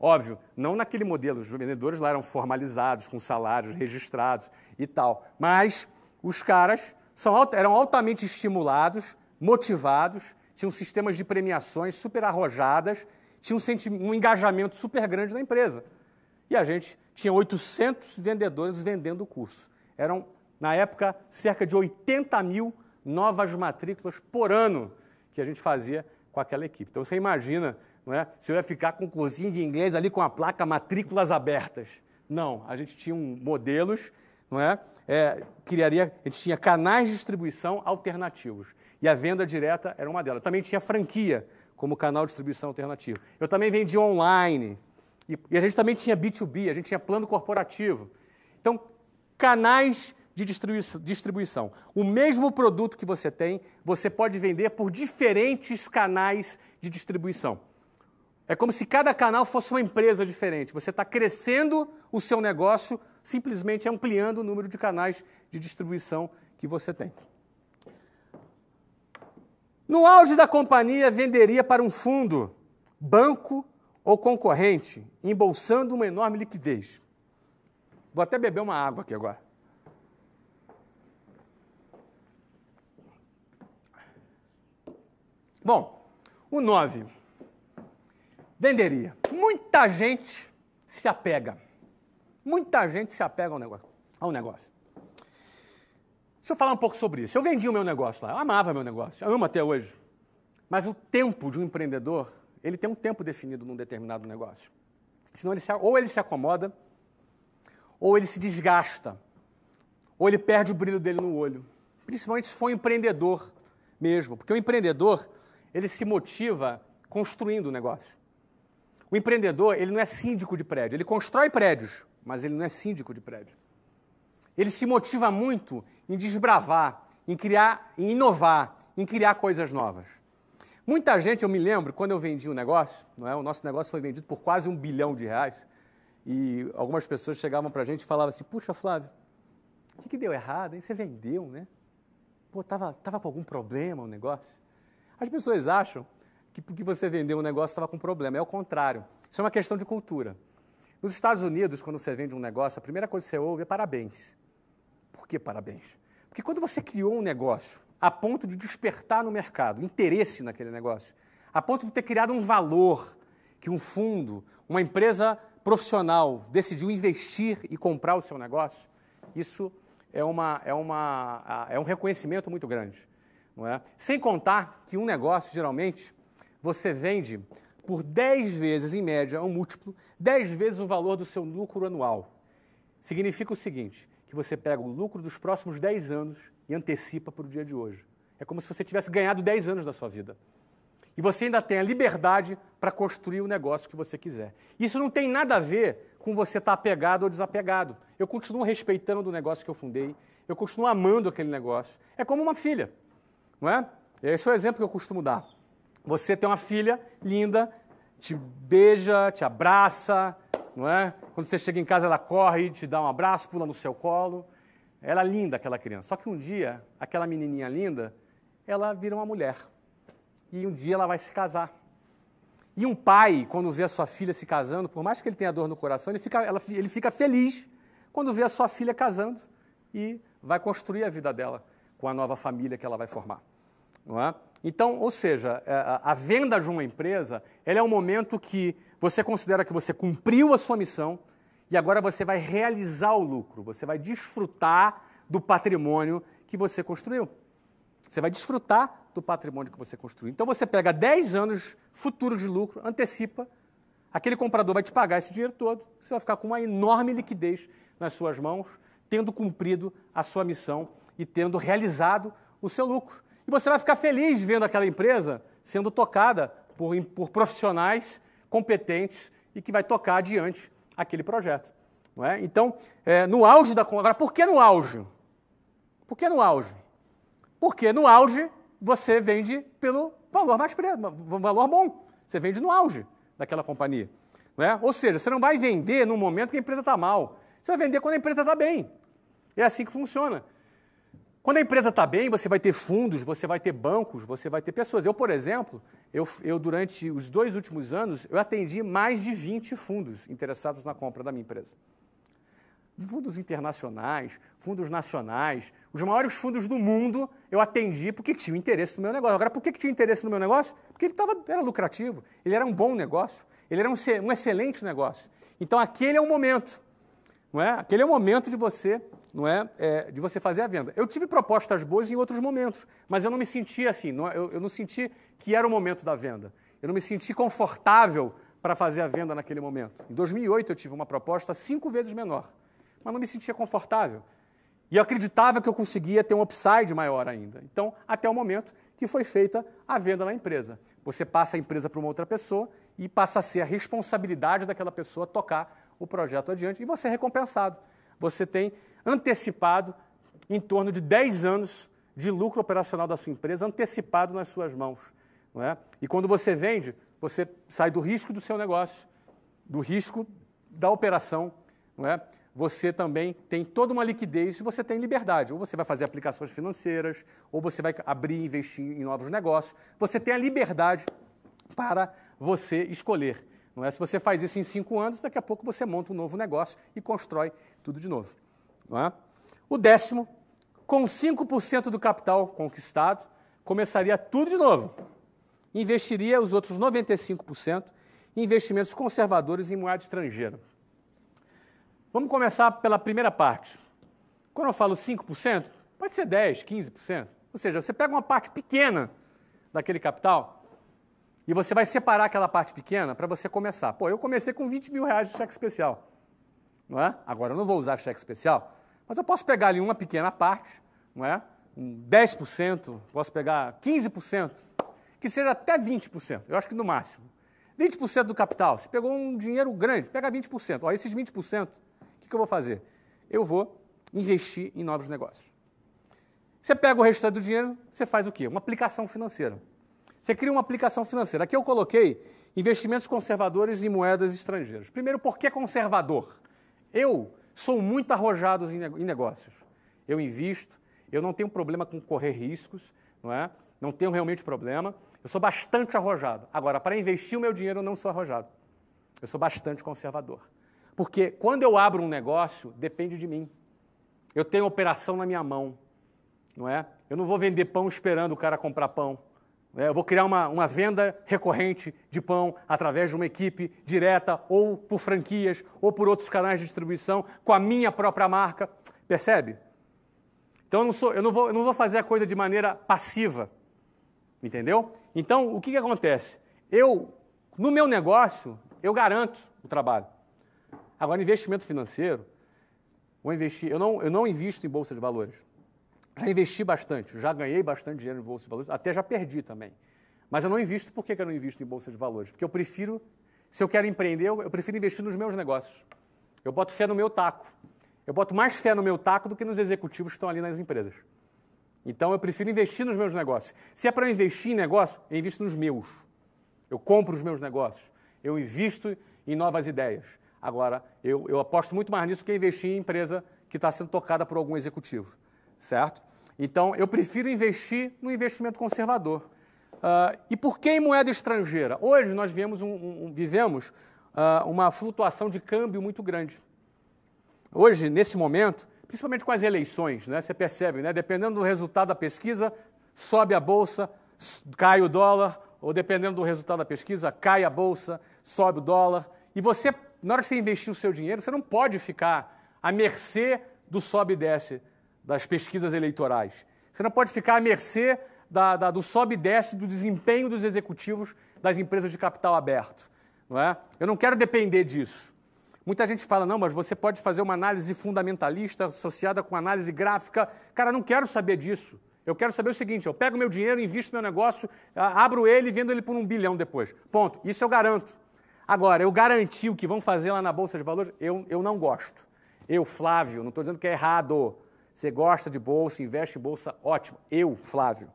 Óbvio, não naquele modelo, os vendedores lá eram formalizados, com salários registrados e tal. Mas os caras são, eram altamente estimulados, motivados, tinham sistemas de premiações super arrojadas, tinham um, um engajamento super grande na empresa. E a gente tinha 800 vendedores vendendo o curso. Eram na época, cerca de 80 mil novas matrículas por ano que a gente fazia com aquela equipe. Então você imagina, é? Se eu ia ficar com um cursinho de inglês ali com a placa matrículas abertas. Não, a gente tinha um, modelos, não é? é? Criaria, a gente tinha canais de distribuição alternativos. E a venda direta era uma delas. Também tinha franquia como canal de distribuição alternativo. Eu também vendia online. E, e a gente também tinha B2B, a gente tinha plano corporativo. Então, canais de distribuição. O mesmo produto que você tem, você pode vender por diferentes canais de distribuição. É como se cada canal fosse uma empresa diferente. Você está crescendo o seu negócio, simplesmente ampliando o número de canais de distribuição que você tem. No auge da companhia, venderia para um fundo, banco ou concorrente, embolsando uma enorme liquidez. Vou até beber uma água aqui agora. Bom, o 9. Venderia. Muita gente se apega. Muita gente se apega ao negócio. Ao negócio. Deixa eu falar um pouco sobre isso. Eu vendi o meu negócio lá, eu amava meu negócio, eu amo até hoje. Mas o tempo de um empreendedor, ele tem um tempo definido num determinado negócio. Senão ele se, ou ele se acomoda, ou ele se desgasta, ou ele perde o brilho dele no olho. Principalmente se for um empreendedor mesmo, porque o empreendedor ele se motiva construindo o negócio. O empreendedor, ele não é síndico de prédio, ele constrói prédios, mas ele não é síndico de prédio. Ele se motiva muito em desbravar, em criar, em inovar, em criar coisas novas. Muita gente, eu me lembro, quando eu vendi o um negócio, não é? o nosso negócio foi vendido por quase um bilhão de reais, e algumas pessoas chegavam para a gente e falavam assim, puxa, Flávio, o que, que deu errado? Hein? Você vendeu, né? Pô, tava, tava com algum problema o negócio? As pessoas acham que porque você vendeu um negócio estava com problema. É o contrário. Isso é uma questão de cultura. Nos Estados Unidos, quando você vende um negócio, a primeira coisa que você ouve é parabéns. Por que parabéns? Porque quando você criou um negócio a ponto de despertar no mercado interesse naquele negócio, a ponto de ter criado um valor que um fundo, uma empresa profissional decidiu investir e comprar o seu negócio, isso é, uma, é, uma, é um reconhecimento muito grande. Não é? Sem contar que um negócio, geralmente, você vende por 10 vezes, em média, um múltiplo, 10 vezes o valor do seu lucro anual. significa o seguinte: que você pega o lucro dos próximos 10 anos e antecipa para o dia de hoje. É como se você tivesse ganhado 10 anos da sua vida. E você ainda tem a liberdade para construir o negócio que você quiser. Isso não tem nada a ver com você estar tá apegado ou desapegado. Eu continuo respeitando o negócio que eu fundei, eu continuo amando aquele negócio. É como uma filha, não é? Esse é o exemplo que eu costumo dar. Você tem uma filha linda, te beija, te abraça, não é? Quando você chega em casa, ela corre, te dá um abraço, pula no seu colo. Ela é linda, aquela criança. Só que um dia, aquela menininha linda, ela vira uma mulher. E um dia ela vai se casar. E um pai, quando vê a sua filha se casando, por mais que ele tenha dor no coração, ele fica, ela, ele fica feliz quando vê a sua filha casando e vai construir a vida dela com a nova família que ela vai formar. Não é? Então, ou seja, é, a venda de uma empresa é um momento que você considera que você cumpriu a sua missão e agora você vai realizar o lucro, você vai desfrutar do patrimônio que você construiu. Você vai desfrutar do patrimônio que você construiu. Então você pega 10 anos futuros de lucro, antecipa, aquele comprador vai te pagar esse dinheiro todo, você vai ficar com uma enorme liquidez nas suas mãos, tendo cumprido a sua missão e tendo realizado o seu lucro. E você vai ficar feliz vendo aquela empresa sendo tocada por, por profissionais competentes e que vai tocar adiante aquele projeto. Não é? Então, é, no auge da. Agora, por que no auge? Por que no auge? Porque no auge você vende pelo valor mais um valor bom. Você vende no auge daquela companhia. Não é? Ou seja, você não vai vender no momento que a empresa está mal. Você vai vender quando a empresa está bem. É assim que funciona. Quando a empresa está bem, você vai ter fundos, você vai ter bancos, você vai ter pessoas. Eu, por exemplo, eu, eu, durante os dois últimos anos, eu atendi mais de 20 fundos interessados na compra da minha empresa. Fundos internacionais, fundos nacionais, os maiores fundos do mundo eu atendi porque tinham interesse no meu negócio. Agora, por que, que tinha interesse no meu negócio? Porque ele tava, era lucrativo, ele era um bom negócio, ele era um, um excelente negócio. Então, aquele é o momento. Não é? Aquele é o momento de você não é, é, de você fazer a venda. Eu tive propostas boas em outros momentos, mas eu não me senti assim, não, eu, eu não senti que era o momento da venda. Eu não me senti confortável para fazer a venda naquele momento. Em 2008 eu tive uma proposta cinco vezes menor, mas não me sentia confortável. E eu acreditava que eu conseguia ter um upside maior ainda. Então, até o momento que foi feita a venda na empresa. Você passa a empresa para uma outra pessoa e passa a ser a responsabilidade daquela pessoa tocar o projeto adiante e você é recompensado. Você tem antecipado em torno de 10 anos de lucro operacional da sua empresa, antecipado nas suas mãos. Não é? E quando você vende, você sai do risco do seu negócio, do risco da operação. Não é? Você também tem toda uma liquidez e você tem liberdade. Ou você vai fazer aplicações financeiras, ou você vai abrir e investir em novos negócios. Você tem a liberdade para você escolher. Não é? Se você faz isso em cinco anos, daqui a pouco você monta um novo negócio e constrói tudo de novo. É? O décimo, com 5% do capital conquistado, começaria tudo de novo. Investiria os outros 95% em investimentos conservadores em moeda estrangeira. Vamos começar pela primeira parte. Quando eu falo 5%, pode ser 10%, 15%. Ou seja, você pega uma parte pequena daquele capital e você vai separar aquela parte pequena para você começar. Pô, eu comecei com 20 mil reais de cheque especial não é? Agora, eu não vou usar cheque especial, mas eu posso pegar ali uma pequena parte, não é? Um 10%, posso pegar 15%, que seja até 20%, eu acho que no máximo. 20% do capital, se pegou um dinheiro grande, pega 20%. Ó, esses 20%, o que, que eu vou fazer? Eu vou investir em novos negócios. Você pega o restante do dinheiro, você faz o quê? Uma aplicação financeira. Você cria uma aplicação financeira. Aqui eu coloquei investimentos conservadores em moedas estrangeiras. Primeiro, por que conservador? Eu sou muito arrojado em negócios. Eu invisto, eu não tenho problema com correr riscos, não é? Não tenho realmente problema. Eu sou bastante arrojado. Agora, para investir o meu dinheiro, eu não sou arrojado. Eu sou bastante conservador. Porque quando eu abro um negócio, depende de mim. Eu tenho operação na minha mão, não é? Eu não vou vender pão esperando o cara comprar pão. É, eu vou criar uma, uma venda recorrente de pão através de uma equipe direta, ou por franquias, ou por outros canais de distribuição, com a minha própria marca. Percebe? Então eu não, sou, eu não, vou, eu não vou fazer a coisa de maneira passiva. Entendeu? Então, o que, que acontece? Eu, no meu negócio, eu garanto o trabalho. Agora, investimento financeiro, vou investir. Eu não, eu não invisto em bolsa de valores. Já investi bastante, já ganhei bastante dinheiro em bolsa de valores, até já perdi também. Mas eu não invisto, por que eu não invisto em bolsa de valores? Porque eu prefiro, se eu quero empreender, eu prefiro investir nos meus negócios. Eu boto fé no meu taco. Eu boto mais fé no meu taco do que nos executivos que estão ali nas empresas. Então eu prefiro investir nos meus negócios. Se é para eu investir em negócio, eu invisto nos meus. Eu compro os meus negócios. Eu invisto em novas ideias. Agora, eu, eu aposto muito mais nisso que investir em empresa que está sendo tocada por algum executivo. Certo? Então, eu prefiro investir no investimento conservador. Uh, e por que em moeda estrangeira? Hoje nós vivemos, um, um, vivemos uh, uma flutuação de câmbio muito grande. Hoje, nesse momento, principalmente com as eleições, né, você percebe, né, dependendo do resultado da pesquisa, sobe a bolsa, cai o dólar, ou dependendo do resultado da pesquisa, cai a bolsa, sobe o dólar. E você, na hora de você investir o seu dinheiro, você não pode ficar à mercê do sobe e desce das pesquisas eleitorais. Você não pode ficar à mercê da, da, do sobe e desce do desempenho dos executivos das empresas de capital aberto. Não é? Eu não quero depender disso. Muita gente fala, não, mas você pode fazer uma análise fundamentalista associada com análise gráfica. Cara, não quero saber disso. Eu quero saber o seguinte: eu pego meu dinheiro, invisto meu negócio, abro ele e vendo ele por um bilhão depois. Ponto. Isso eu garanto. Agora, eu garanti o que vão fazer lá na Bolsa de Valores, eu, eu não gosto. Eu, Flávio, não estou dizendo que é errado. Você gosta de bolsa, investe em bolsa, ótimo. Eu, Flávio.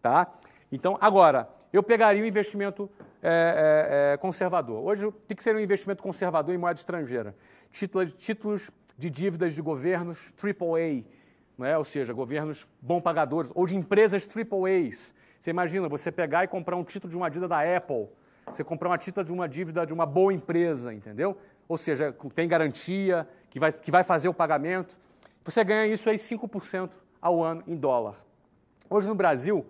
Tá? Então, agora, eu pegaria o investimento é, é, é, conservador. Hoje, o que seria um investimento conservador em moeda estrangeira? títulos de dívidas de governos AAA, é? ou seja, governos bom pagadores, ou de empresas AAAs. Você imagina você pegar e comprar um título de uma dívida da Apple, você comprar uma título de uma dívida de uma boa empresa, entendeu? Ou seja, tem garantia, que vai, que vai fazer o pagamento. Você ganha isso aí 5% ao ano em dólar. Hoje no Brasil,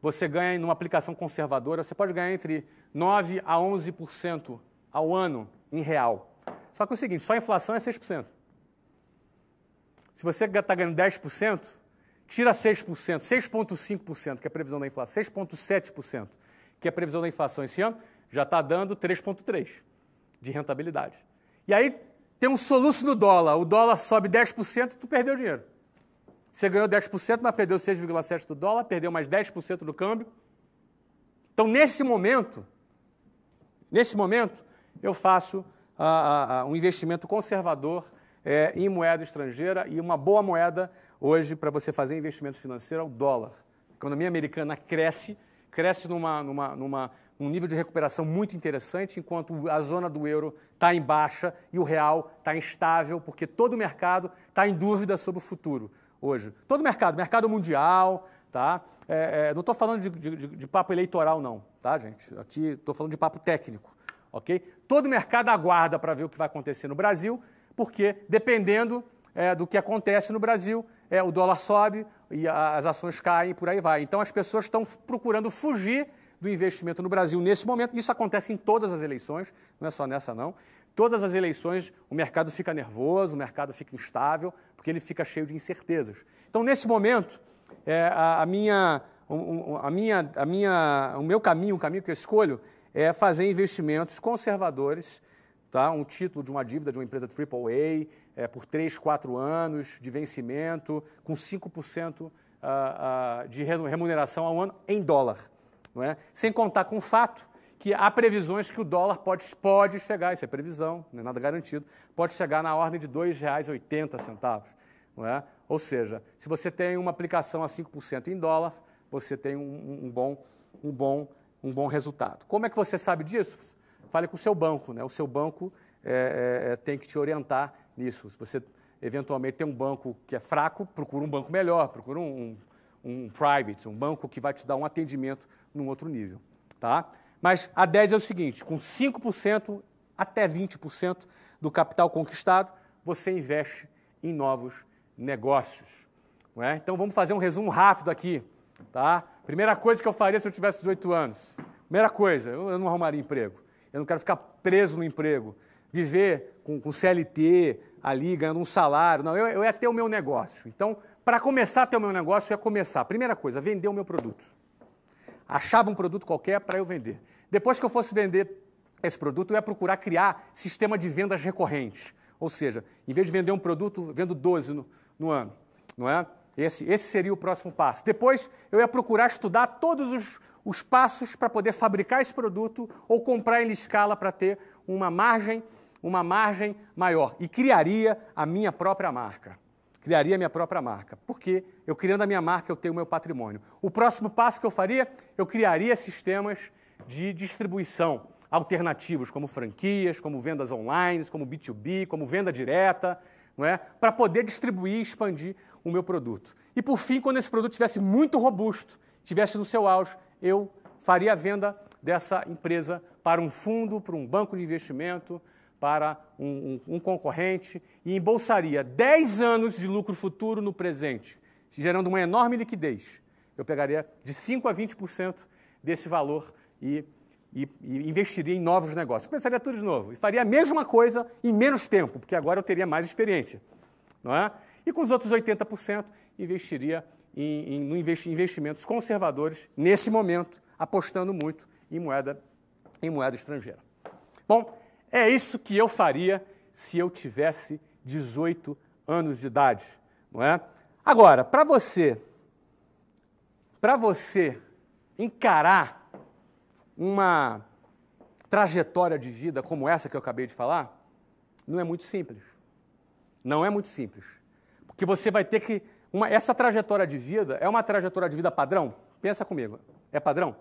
você ganha numa aplicação conservadora, você pode ganhar entre 9 a 11% ao ano em real. Só que é o seguinte, só a inflação é 6%. Se você está ganhando 10%, tira 6%, 6,5%, que é a previsão da inflação, 6,7%, que é a previsão da inflação esse ano, já está dando 3,3% de rentabilidade. E aí tem um soluço no dólar, o dólar sobe 10%, tu perdeu dinheiro. Você ganhou 10%, mas perdeu 6,7% do dólar, perdeu mais 10% do câmbio. Então, nesse momento, nesse momento, eu faço uh, uh, um investimento conservador é, em moeda estrangeira e uma boa moeda hoje para você fazer investimentos financeiros é o dólar. A economia americana cresce, cresce numa, numa, numa, num nível de recuperação muito interessante, enquanto a zona do euro está em baixa e o real está instável, porque todo o mercado está em dúvida sobre o futuro hoje. Todo o mercado, mercado mundial, tá? É, é, não estou falando de, de, de, papo eleitoral, não, tá, gente? Aqui estou falando de papo técnico, ok? Todo o mercado aguarda para ver o que vai acontecer no Brasil, porque dependendo é, do que acontece no Brasil, é, o dólar sobe e a, as ações caem por aí vai. Então as pessoas estão procurando fugir do investimento no Brasil nesse momento. Isso acontece em todas as eleições, não é só nessa não. Todas as eleições o mercado fica nervoso, o mercado fica instável, porque ele fica cheio de incertezas. Então, nesse momento, é, a, a, minha, a, minha, a minha, o meu caminho, o caminho que eu escolho, é fazer investimentos conservadores, tá? um título de uma dívida de uma empresa AAA é, por 3, 4 anos de vencimento, com 5% uh, uh, de remuneração ao ano em dólar. Não é? Sem contar com o fato que há previsões que o dólar pode, pode chegar, isso é previsão, não é nada garantido, pode chegar na ordem de R$ 2,80. Não é? Ou seja, se você tem uma aplicação a 5% em dólar, você tem um, um, bom, um, bom, um bom resultado. Como é que você sabe disso? Fale com o seu banco. Né? O seu banco é, é, é tem que te orientar nisso. Se você eventualmente tem um banco que é fraco, procura um banco melhor, procura um, um, private, um banco que vai te dar um atendimento num outro nível. Tá? Mas a 10 é o seguinte: com 5% até 20% do capital conquistado, você investe em novos negócios. É? Então vamos fazer um resumo rápido aqui. Tá? Primeira coisa que eu faria se eu tivesse 18 anos. Primeira coisa, eu não arrumaria emprego. Eu não quero ficar preso no emprego. Viver com, com CLT ali, ganhando um salário. Não, eu, eu ia ter o meu negócio. Então, para começar a ter o meu negócio, eu ia começar. Primeira coisa, vender o meu produto achava um produto qualquer para eu vender. Depois que eu fosse vender esse produto, eu ia procurar criar sistema de vendas recorrentes. Ou seja, em vez de vender um produto, vendo 12 no, no ano. Não é? Esse, esse seria o próximo passo. Depois, eu ia procurar estudar todos os, os passos para poder fabricar esse produto ou comprar em escala para ter uma margem, uma margem maior. E criaria a minha própria marca. Criaria minha própria marca. Porque eu criando a minha marca, eu tenho o meu patrimônio. O próximo passo que eu faria, eu criaria sistemas de distribuição alternativos, como franquias, como vendas online, como B2B, como venda direta, não é? para poder distribuir e expandir o meu produto. E por fim, quando esse produto estivesse muito robusto, estivesse no seu auge, eu faria a venda dessa empresa para um fundo, para um banco de investimento, para um, um, um concorrente e embolsaria 10 anos de lucro futuro no presente, gerando uma enorme liquidez. Eu pegaria de 5% a 20% desse valor e, e, e, investiria em novos negócios. Começaria tudo de novo e faria a mesma coisa em menos tempo, porque agora eu teria mais experiência. Não é? E com os outros 80%, investiria em, em, investimentos conservadores nesse momento, apostando muito em moeda, em moeda estrangeira. Bom, é isso que eu faria se eu tivesse 18 anos de idade, não é? Agora, para você, para você encarar uma trajetória de vida como essa que eu acabei de falar, não é muito simples. Não é muito simples. Porque você vai ter que. Uma, essa trajetória de vida é uma trajetória de vida padrão? Pensa comigo. É padrão?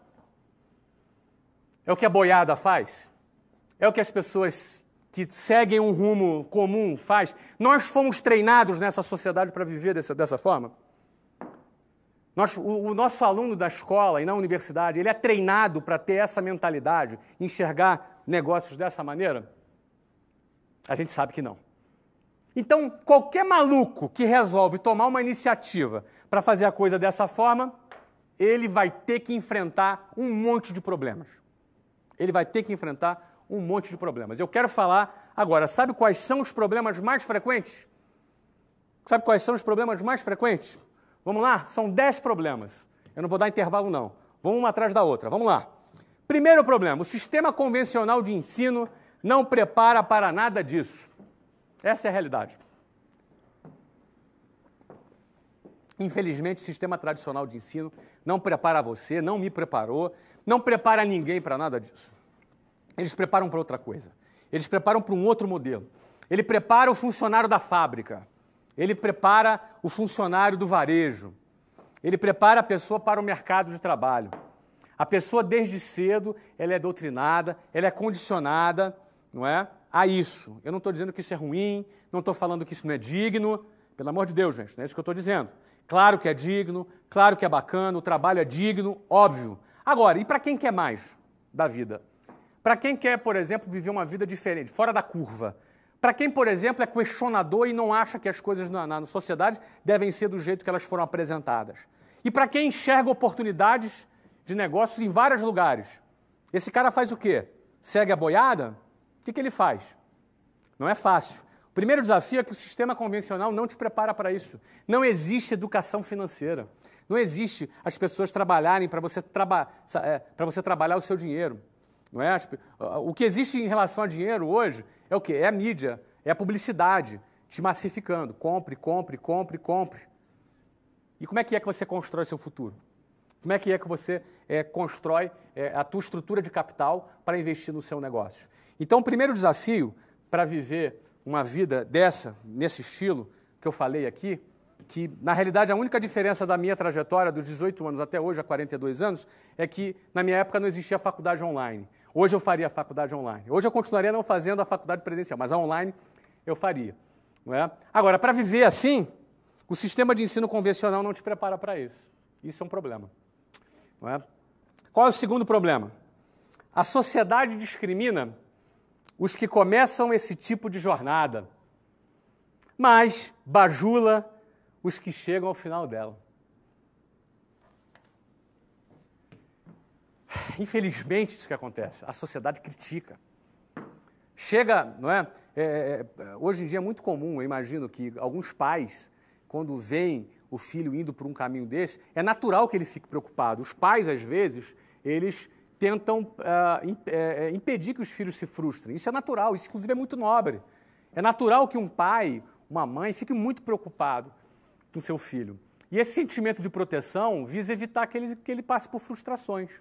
É o que a boiada faz? É o que as pessoas que seguem um rumo comum faz? Nós fomos treinados nessa sociedade para viver dessa, dessa forma? Nós, o, o, nosso aluno da escola e na universidade, ele é treinado para ter essa mentalidade, enxergar negócios dessa maneira? A gente sabe que não. Então, qualquer maluco que resolve tomar uma iniciativa para fazer a coisa dessa forma, ele vai ter que enfrentar um monte de problemas. Ele vai ter que enfrentar um monte de problemas. Eu quero falar agora, sabe quais são os problemas mais frequentes? Sabe quais são os problemas mais frequentes? Vamos lá? São dez problemas. Eu não vou dar intervalo, não. Vamos uma atrás da outra. Vamos lá. Primeiro problema: o sistema convencional de ensino não prepara para nada disso. Essa é a realidade. Infelizmente, o sistema tradicional de ensino não prepara você, não me preparou, não prepara ninguém para nada disso. Eles preparam para outra coisa. Eles preparam para um outro modelo. Ele prepara o funcionário da fábrica. Ele prepara o funcionário do varejo. Ele prepara a pessoa para o mercado de trabalho. A pessoa, desde cedo, ela é doutrinada, ela é condicionada, não é? a isso. Eu não estou dizendo que isso é ruim, não estou falando que isso não é digno. Pelo amor de Deus, gente, não é isso que eu estou dizendo. Claro que é digno, claro que é bacana, o trabalho é digno, óbvio. Agora, e para quem quer mais da vida? Para quem quer, por exemplo, viver uma vida diferente, fora da curva? Para quem, por exemplo, é questionador e não acha que as coisas na, na sociedade devem ser do jeito que elas foram apresentadas? E para quem enxerga oportunidades de negócios em vários lugares? Esse cara faz o quê? Segue a boiada? O que, que ele faz? Não é fácil. O primeiro desafio é que o sistema convencional não te prepara para isso. Não existe educação financeira. Não existe as pessoas trabalharem para você, traba é, você trabalhar o seu dinheiro. Não é? O que existe em relação a dinheiro hoje é o quê? É a mídia, é a publicidade te massificando. Compre, compre, compre, compre. E como é que é que você constrói seu futuro? Como é que é que você é, constrói é, a tua estrutura de capital para investir no seu negócio? Então, o primeiro desafio para viver uma vida dessa, nesse estilo que eu falei aqui, que na realidade a única diferença da minha trajetória dos 18 anos até hoje, a 42 anos, é que na minha época não existia faculdade online. Hoje eu faria a faculdade online. Hoje eu continuaria não fazendo a faculdade presencial, mas a online eu faria. Não é? Agora, para viver assim, o sistema de ensino convencional não te prepara para isso. Isso é um problema. Não é? Qual é o segundo problema? A sociedade discrimina os que começam esse tipo de jornada, mas bajula os que chegam ao final dela. Infelizmente, isso que acontece. A sociedade critica. Chega, não é? é, é hoje em dia é muito comum, eu imagino que alguns pais, quando veem o filho indo por um caminho desse, é natural que ele fique preocupado. Os pais, às vezes, eles tentam uh, impedir que os filhos se frustrem. Isso é natural, isso inclusive é muito nobre. É natural que um pai, uma mãe, fique muito preocupado com seu filho. E esse sentimento de proteção visa evitar que ele, que ele passe por frustrações.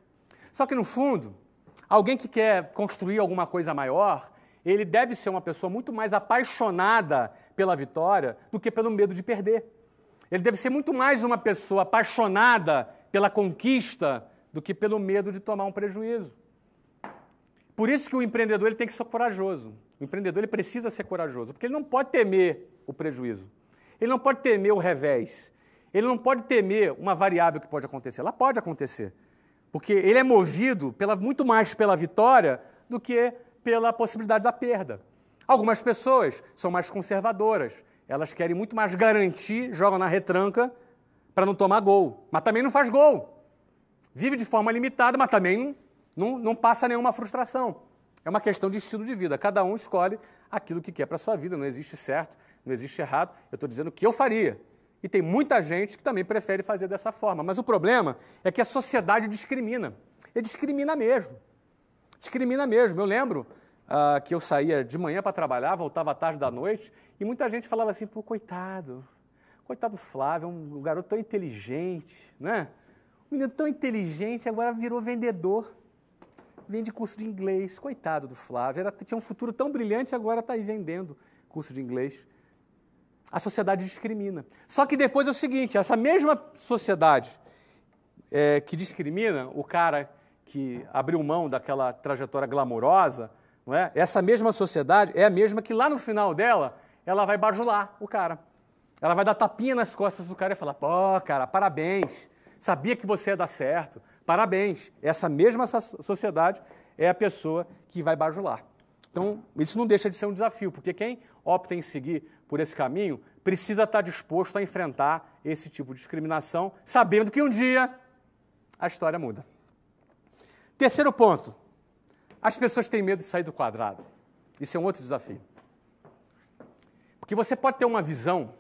Só que, no fundo, alguém que quer construir alguma coisa maior, ele deve ser uma pessoa muito mais apaixonada pela vitória do que pelo medo de perder. Ele deve ser muito mais uma pessoa apaixonada pela conquista do que pelo medo de tomar um prejuízo. Por isso que o empreendedor ele tem que ser corajoso. O empreendedor ele precisa ser corajoso, porque ele não pode temer o prejuízo. Ele não pode temer o revés. Ele não pode temer uma variável que pode acontecer. Ela pode acontecer. Porque ele é movido pela, muito mais pela vitória do que pela possibilidade da perda. Algumas pessoas são mais conservadoras. Elas querem muito mais garantir, jogam na retranca para não tomar gol. Mas também não faz gol. Vive de forma limitada, mas também não, não, passa nenhuma frustração. É uma questão de estilo de vida. Cada um escolhe aquilo que quer para a sua vida. Não existe certo, não existe errado. Eu estou dizendo o que eu faria. E tem muita gente que também prefere fazer dessa forma. Mas o problema é que a sociedade discrimina. E discrimina mesmo. Discrimina mesmo. Eu lembro uh, que eu saía de manhã para trabalhar, voltava à tarde da noite, e muita gente falava assim, pô, coitado, coitado Flávio, um, um garoto tão inteligente, né? Um menino tão inteligente, agora virou vendedor. Vende curso de inglês. Coitado do Flávio, era, tinha um futuro tão brilhante, agora está aí vendendo curso de inglês a sociedade discrimina. Só que depois é o seguinte: essa mesma sociedade é, que discrimina o cara que abriu mão daquela trajetória glamourosa, não é? essa mesma sociedade é a mesma que lá no final dela ela vai bajular o cara. Ela vai dar tapinha nas costas do cara e falar: pô, cara, parabéns, sabia que você ia dar certo, parabéns. Essa mesma sociedade é a pessoa que vai bajular. Então, isso não deixa de ser um desafio, porque quem opta em seguir por esse caminho precisa estar disposto a enfrentar esse tipo de discriminação, sabendo que um dia a história muda. Terceiro ponto: as pessoas têm medo de sair do quadrado. Isso é um outro desafio. Porque você pode ter uma visão.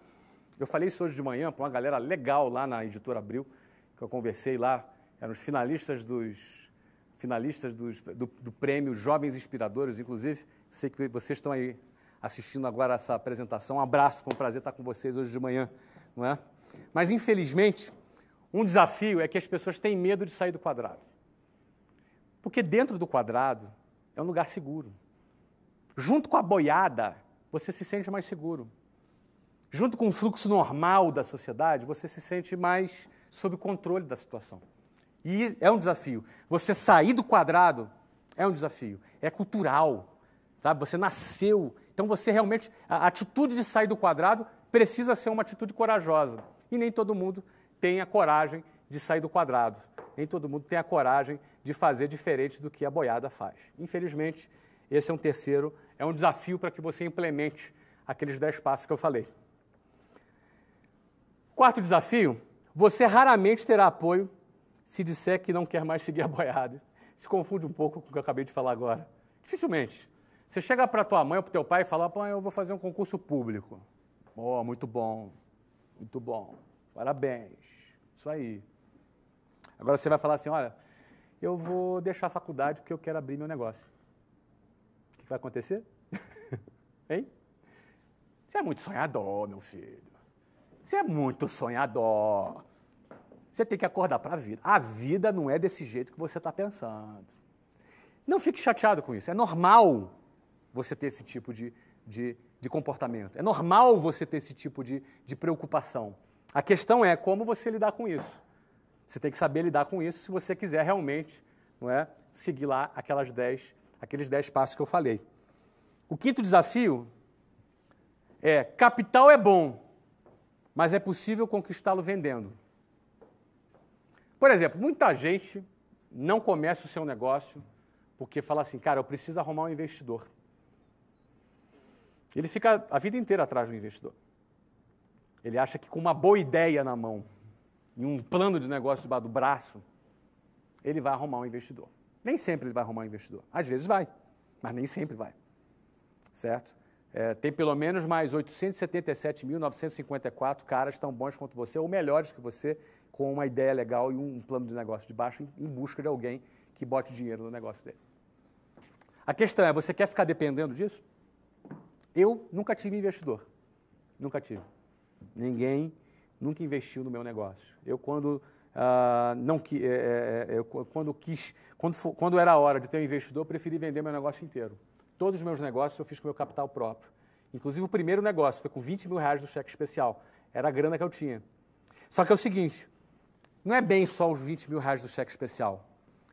Eu falei isso hoje de manhã para uma galera legal lá na editora Abril, que eu conversei lá, eram os finalistas dos finalistas do, do prêmio Jovens Inspiradores, inclusive. Sei que vocês estão aí assistindo agora essa apresentação. Um abraço, foi um prazer estar com vocês hoje de manhã, não é? Mas, infelizmente, um desafio é que as pessoas têm medo de sair do quadrado. Porque dentro do quadrado é um lugar seguro. Junto com a boiada, você se sente mais seguro. Junto com o fluxo normal da sociedade, você se sente mais sob controle da situação. E é um desafio. Você sair do quadrado é um desafio. É cultural. Sabe? Você nasceu. Então você realmente. A atitude de sair do quadrado precisa ser uma atitude corajosa. E nem todo mundo tem a coragem de sair do quadrado. Nem todo mundo tem a coragem de fazer diferente do que a boiada faz. Infelizmente, esse é um terceiro, é um desafio para que você implemente aqueles dez passos que eu falei. Quarto desafio, você raramente terá apoio se disser que não quer mais seguir a boiada. Se confunde um pouco com o que eu acabei de falar agora. Dificilmente. Você chega para tua mãe ou para teu pai e fala, pô, eu vou fazer um concurso público. Oh, muito bom, muito bom, parabéns, isso aí. Agora você vai falar assim, olha, eu vou deixar a faculdade porque eu quero abrir meu negócio. O que vai acontecer? hein? Você é muito sonhador, meu filho. Você é muito sonhador. Você tem que acordar para a vida. A vida não é desse jeito que você está pensando. Não fique chateado com isso. É normal você ter esse tipo de, de, de comportamento. É normal você ter esse tipo de, de preocupação. A questão é como você lidar com isso. Você tem que saber lidar com isso se você quiser realmente não é, seguir lá aquelas dez, aqueles dez passos que eu falei. O quinto desafio é: capital é bom, mas é possível conquistá-lo vendendo. Por exemplo, muita gente não começa o seu negócio porque fala assim, cara, eu preciso arrumar um investidor. Ele fica a vida inteira atrás do investidor. Ele acha que com uma boa ideia na mão e um plano de negócio debaixo do braço, ele vai arrumar um investidor. Nem sempre ele vai arrumar um investidor. Às vezes vai, mas nem sempre vai. Certo? É, tem pelo menos mais 877.954 caras tão bons quanto você, ou melhores que você, com uma ideia legal e um plano de negócio de baixo em, em busca de alguém que bote dinheiro no negócio dele. A questão é, você quer ficar dependendo disso? Eu nunca tive investidor. Nunca tive. Ninguém nunca investiu no meu negócio. Eu, quando Uh, não que, é, é, é quando quis, quando, quando era a hora de ter um investidor, eu preferi vender meu negócio inteiro. Todos os meus negócios eu fiz com meu capital próprio. Inclusive o primeiro negócio foi com 20 mil reais do cheque especial. Era a grana que eu tinha. Só que é o seguinte, não é bem só os 20 mil reais do cheque especial.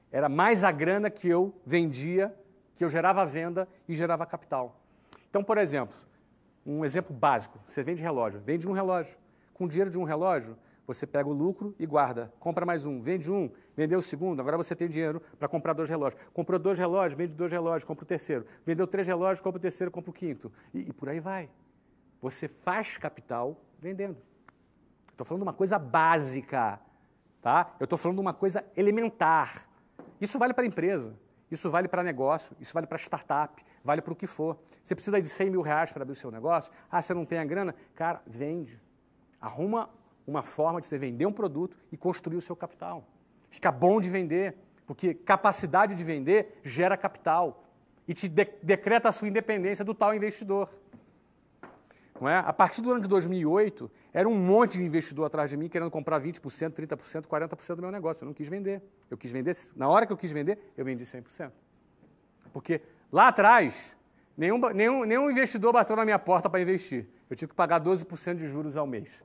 Era mais a grana que eu vendia, que eu gerava venda e gerava capital. Então, por exemplo, um exemplo básico, você vende relógio, vende um relógio. Com o dinheiro de um relógio, você pega o lucro e guarda. Compra mais um, vende um, vendeu o segundo, agora você tem dinheiro para comprar dois relógios. Comprou dois relógios, vende dois relógios, compra o terceiro. Vendeu três relógios, compra o terceiro, compra o quinto. E, e por aí vai. Você faz capital vendendo. Estou falando de uma coisa básica, tá? Eu estou falando de uma coisa elementar. Isso vale para a empresa, isso vale para negócio, isso vale para startup, vale para o que for. Você precisa de 100 mil reais para abrir o seu negócio? Ah, você não tem a grana? Cara, vende. Arruma uma forma de você vender um produto e construir o seu capital. Fica bom de vender, porque capacidade de vender gera capital e te de decreta a sua independência do tal investidor. Não é? A partir do ano de 2008, era um monte de investidor atrás de mim querendo comprar 20%, 30%, 40% do meu negócio. Eu não quis vender. Eu quis vender, na hora que eu quis vender, eu vendi 100%. Porque lá atrás, nenhum, nenhum, nenhum investidor bateu na minha porta para investir. Eu tive que pagar 12% de juros ao mês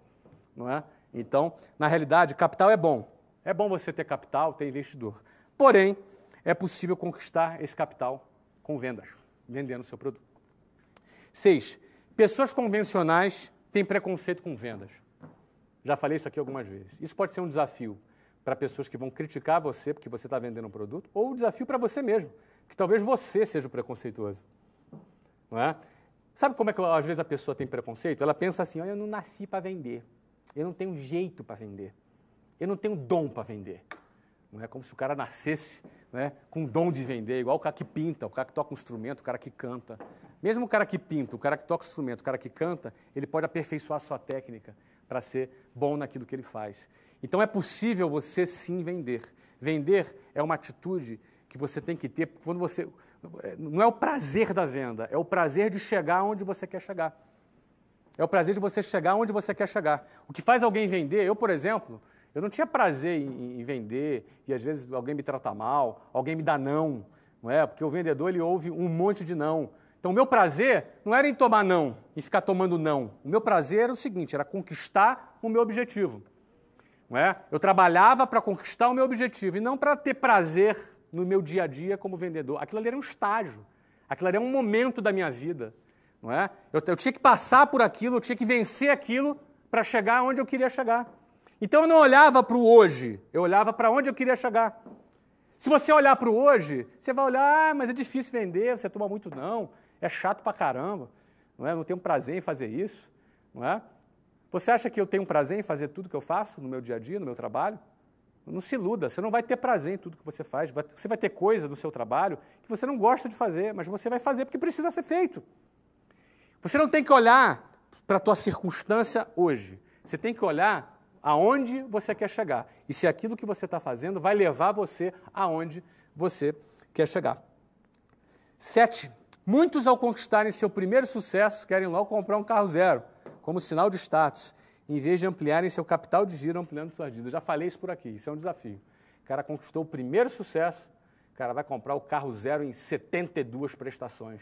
não é? Então, na realidade, capital é bom. É bom você ter capital, ter investidor. Porém, é possível conquistar esse capital com vendas, vendendo o seu produto. Seis, pessoas convencionais têm preconceito com vendas. Já falei isso aqui algumas vezes. Isso pode ser um desafio para pessoas que vão criticar você porque você está vendendo um produto, ou um desafio para você mesmo, que talvez você seja o preconceituoso. Não é? Sabe como é que às vezes a pessoa tem preconceito? Ela pensa assim: eu não nasci para vender. Eu não tenho jeito para vender. Eu não tenho dom para vender. Não é como se o cara nascesse né, com dom de vender, igual o cara que pinta, o cara que toca um instrumento, o cara que canta. Mesmo o cara que pinta, o cara que toca um instrumento, o cara que canta, ele pode aperfeiçoar a sua técnica para ser bom naquilo que ele faz. Então é possível você sim vender. Vender é uma atitude que você tem que ter quando você. Não é o prazer da venda, é o prazer de chegar onde você quer chegar. É o prazer de você chegar onde você quer chegar. O que faz alguém vender, eu, por exemplo, eu não tinha prazer em, em vender e às vezes alguém me trata mal, alguém me dá não, não é? Porque o vendedor ele ouve um monte de não. Então, o meu prazer não era em tomar não e ficar tomando não. O meu prazer era o seguinte, era conquistar o meu objetivo. Não é? Eu trabalhava para conquistar o meu objetivo e não para ter prazer no meu dia a dia como vendedor. Aquilo ali era um estágio. Aquilo ali era um momento da minha vida. Não é? eu, eu tinha que passar por aquilo, eu tinha que vencer aquilo para chegar onde eu queria chegar. Então eu não olhava para o hoje, eu olhava para onde eu queria chegar. Se você olhar para o hoje, você vai olhar, ah, mas é difícil vender, você toma muito não, é chato para caramba, não é? Não tenho prazer em fazer isso, não é? Você acha que eu tenho prazer em fazer tudo que eu faço no meu dia a dia, no meu trabalho? Não se iluda, você não vai ter prazer em tudo que você faz. Você vai ter coisa do seu trabalho que você não gosta de fazer, mas você vai fazer porque precisa ser feito. Você não tem que olhar para a tua circunstância hoje. Você tem que olhar aonde você quer chegar. E se aquilo que você está fazendo vai levar você aonde você quer chegar. Sete. Muitos, ao conquistarem seu primeiro sucesso, querem logo comprar um carro zero, como sinal de status, em vez de ampliarem seu capital de giro, ampliando suas dívidas. Já falei isso por aqui, isso é um desafio. O cara conquistou o primeiro sucesso, o cara vai comprar o carro zero em 72 prestações.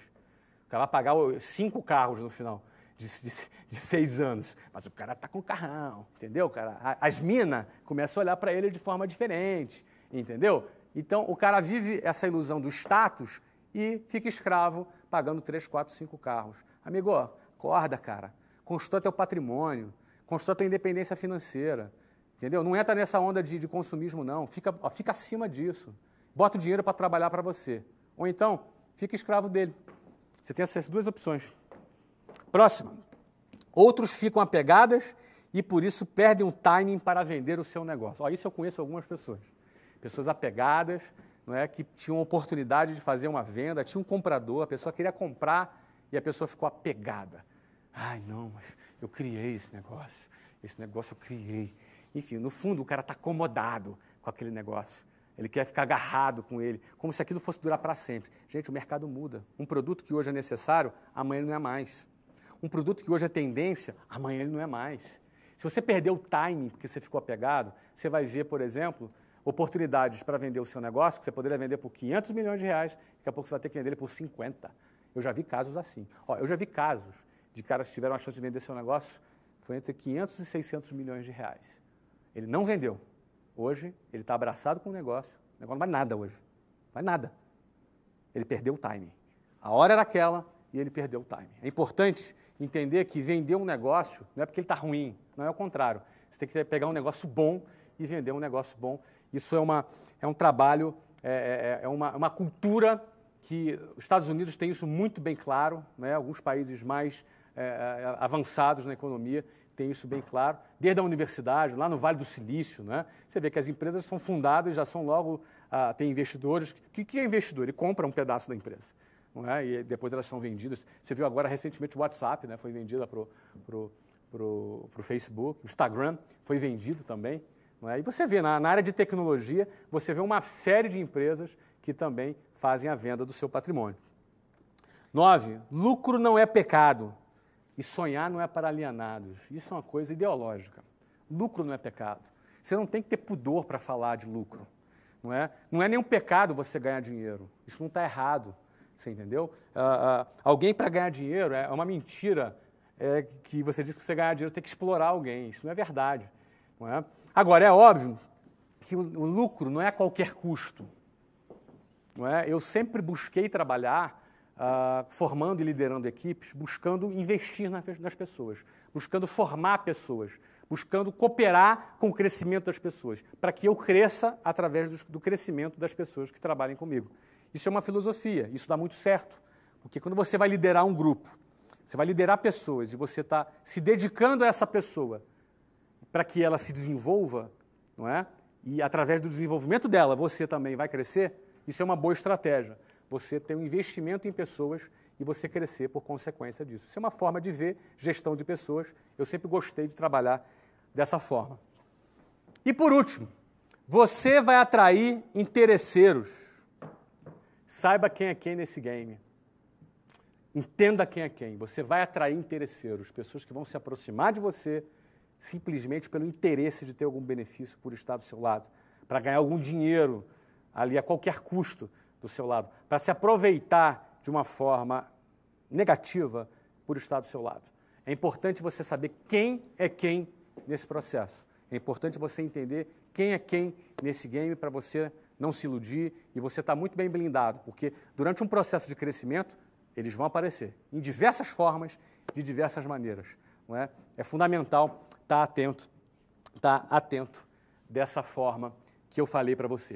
Cara vai pagar cinco carros no final de, de, de seis anos. Mas o cara está com carrão, entendeu? Cara? As minas começam a olhar para ele de forma diferente, entendeu? Então o cara vive essa ilusão do status e fica escravo pagando três, quatro, cinco carros. Amigo, acorda, cara. Constrói teu patrimônio, constrói tua independência financeira. Entendeu? Não entra nessa onda de, de consumismo, não. Fica, ó, fica acima disso. Bota o dinheiro para trabalhar para você. Ou então, fica escravo dele. Você tem essas duas opções. Próxima. Outros ficam apegadas e por isso perdem o timing para vender o seu negócio. Ó, isso eu conheço algumas pessoas. Pessoas apegadas, não é, que tinham oportunidade de fazer uma venda, tinha um comprador, a pessoa queria comprar e a pessoa ficou apegada. Ai, não, mas eu criei esse negócio. Esse negócio eu criei. Enfim, no fundo, o cara está acomodado com aquele negócio. Ele quer ficar agarrado com ele, como se aquilo fosse durar para sempre. Gente, o mercado muda. Um produto que hoje é necessário, amanhã não é mais. Um produto que hoje é tendência, amanhã ele não é mais. Se você perder o timing porque você ficou apegado, você vai ver, por exemplo, oportunidades para vender o seu negócio, que você poderia vender por 500 milhões de reais, daqui a pouco você vai ter que vender ele por 50. Eu já vi casos assim. Ó, eu já vi casos de caras que tiveram a chance de vender seu negócio, foi entre 500 e 600 milhões de reais. Ele não vendeu. Hoje, ele está abraçado com o negócio. O negócio não vai nada hoje. Não vai nada. Ele perdeu o timing. A hora era aquela e ele perdeu o timing. É importante entender que vender um negócio não é porque ele está ruim, não é o contrário. Você tem que pegar um negócio bom e vender um negócio bom. Isso é, uma, é um trabalho, é, é, é uma, uma cultura que os Estados Unidos têm isso muito bem claro, né? alguns países mais é, é, avançados na economia têm isso bem claro, desde a universidade, lá no Vale do Silício, né? você vê que as empresas são fundadas, já são logo, ah, tem investidores. O que é investidor? Ele compra um pedaço da empresa. Não é? E depois elas são vendidas. Você viu agora recentemente o WhatsApp, né? foi vendida para o Facebook, o Instagram foi vendido também. Não é? E você vê, na, na área de tecnologia, você vê uma série de empresas que também fazem a venda do seu patrimônio. Nove, lucro não é pecado e sonhar não é para alienados. Isso é uma coisa ideológica. Lucro não é pecado. Você não tem que ter pudor para falar de lucro. Não é? não é nenhum pecado você ganhar dinheiro. Isso não está errado. Você entendeu? Uh, uh, alguém para ganhar dinheiro é uma mentira é, que você diz que você ganhar dinheiro tem que explorar alguém. Isso não é verdade. Não é? Agora, é óbvio que o, o lucro não é a qualquer custo. Não é? Eu sempre busquei trabalhar uh, formando e liderando equipes, buscando investir na, nas pessoas, buscando formar pessoas, buscando cooperar com o crescimento das pessoas, para que eu cresça através do, do crescimento das pessoas que trabalhem comigo. Isso é uma filosofia, isso dá muito certo, porque quando você vai liderar um grupo, você vai liderar pessoas e você está se dedicando a essa pessoa para que ela se desenvolva, não é? E através do desenvolvimento dela você também vai crescer. Isso é uma boa estratégia. Você ter um investimento em pessoas e você crescer por consequência disso. Isso é uma forma de ver gestão de pessoas. Eu sempre gostei de trabalhar dessa forma. E por último, você vai atrair interesseiros. Saiba quem é quem nesse game. Entenda quem é quem. Você vai atrair interesseiros, pessoas que vão se aproximar de você simplesmente pelo interesse de ter algum benefício por estar do seu lado, para ganhar algum dinheiro, ali a qualquer custo do seu lado, para se aproveitar de uma forma negativa por estar do seu lado. É importante você saber quem é quem nesse processo. É importante você entender quem é quem nesse game para você não se iludir e você estar tá muito bem blindado, porque durante um processo de crescimento, eles vão aparecer em diversas formas, de diversas maneiras. Não é? é fundamental estar tá atento, estar tá atento dessa forma que eu falei para você.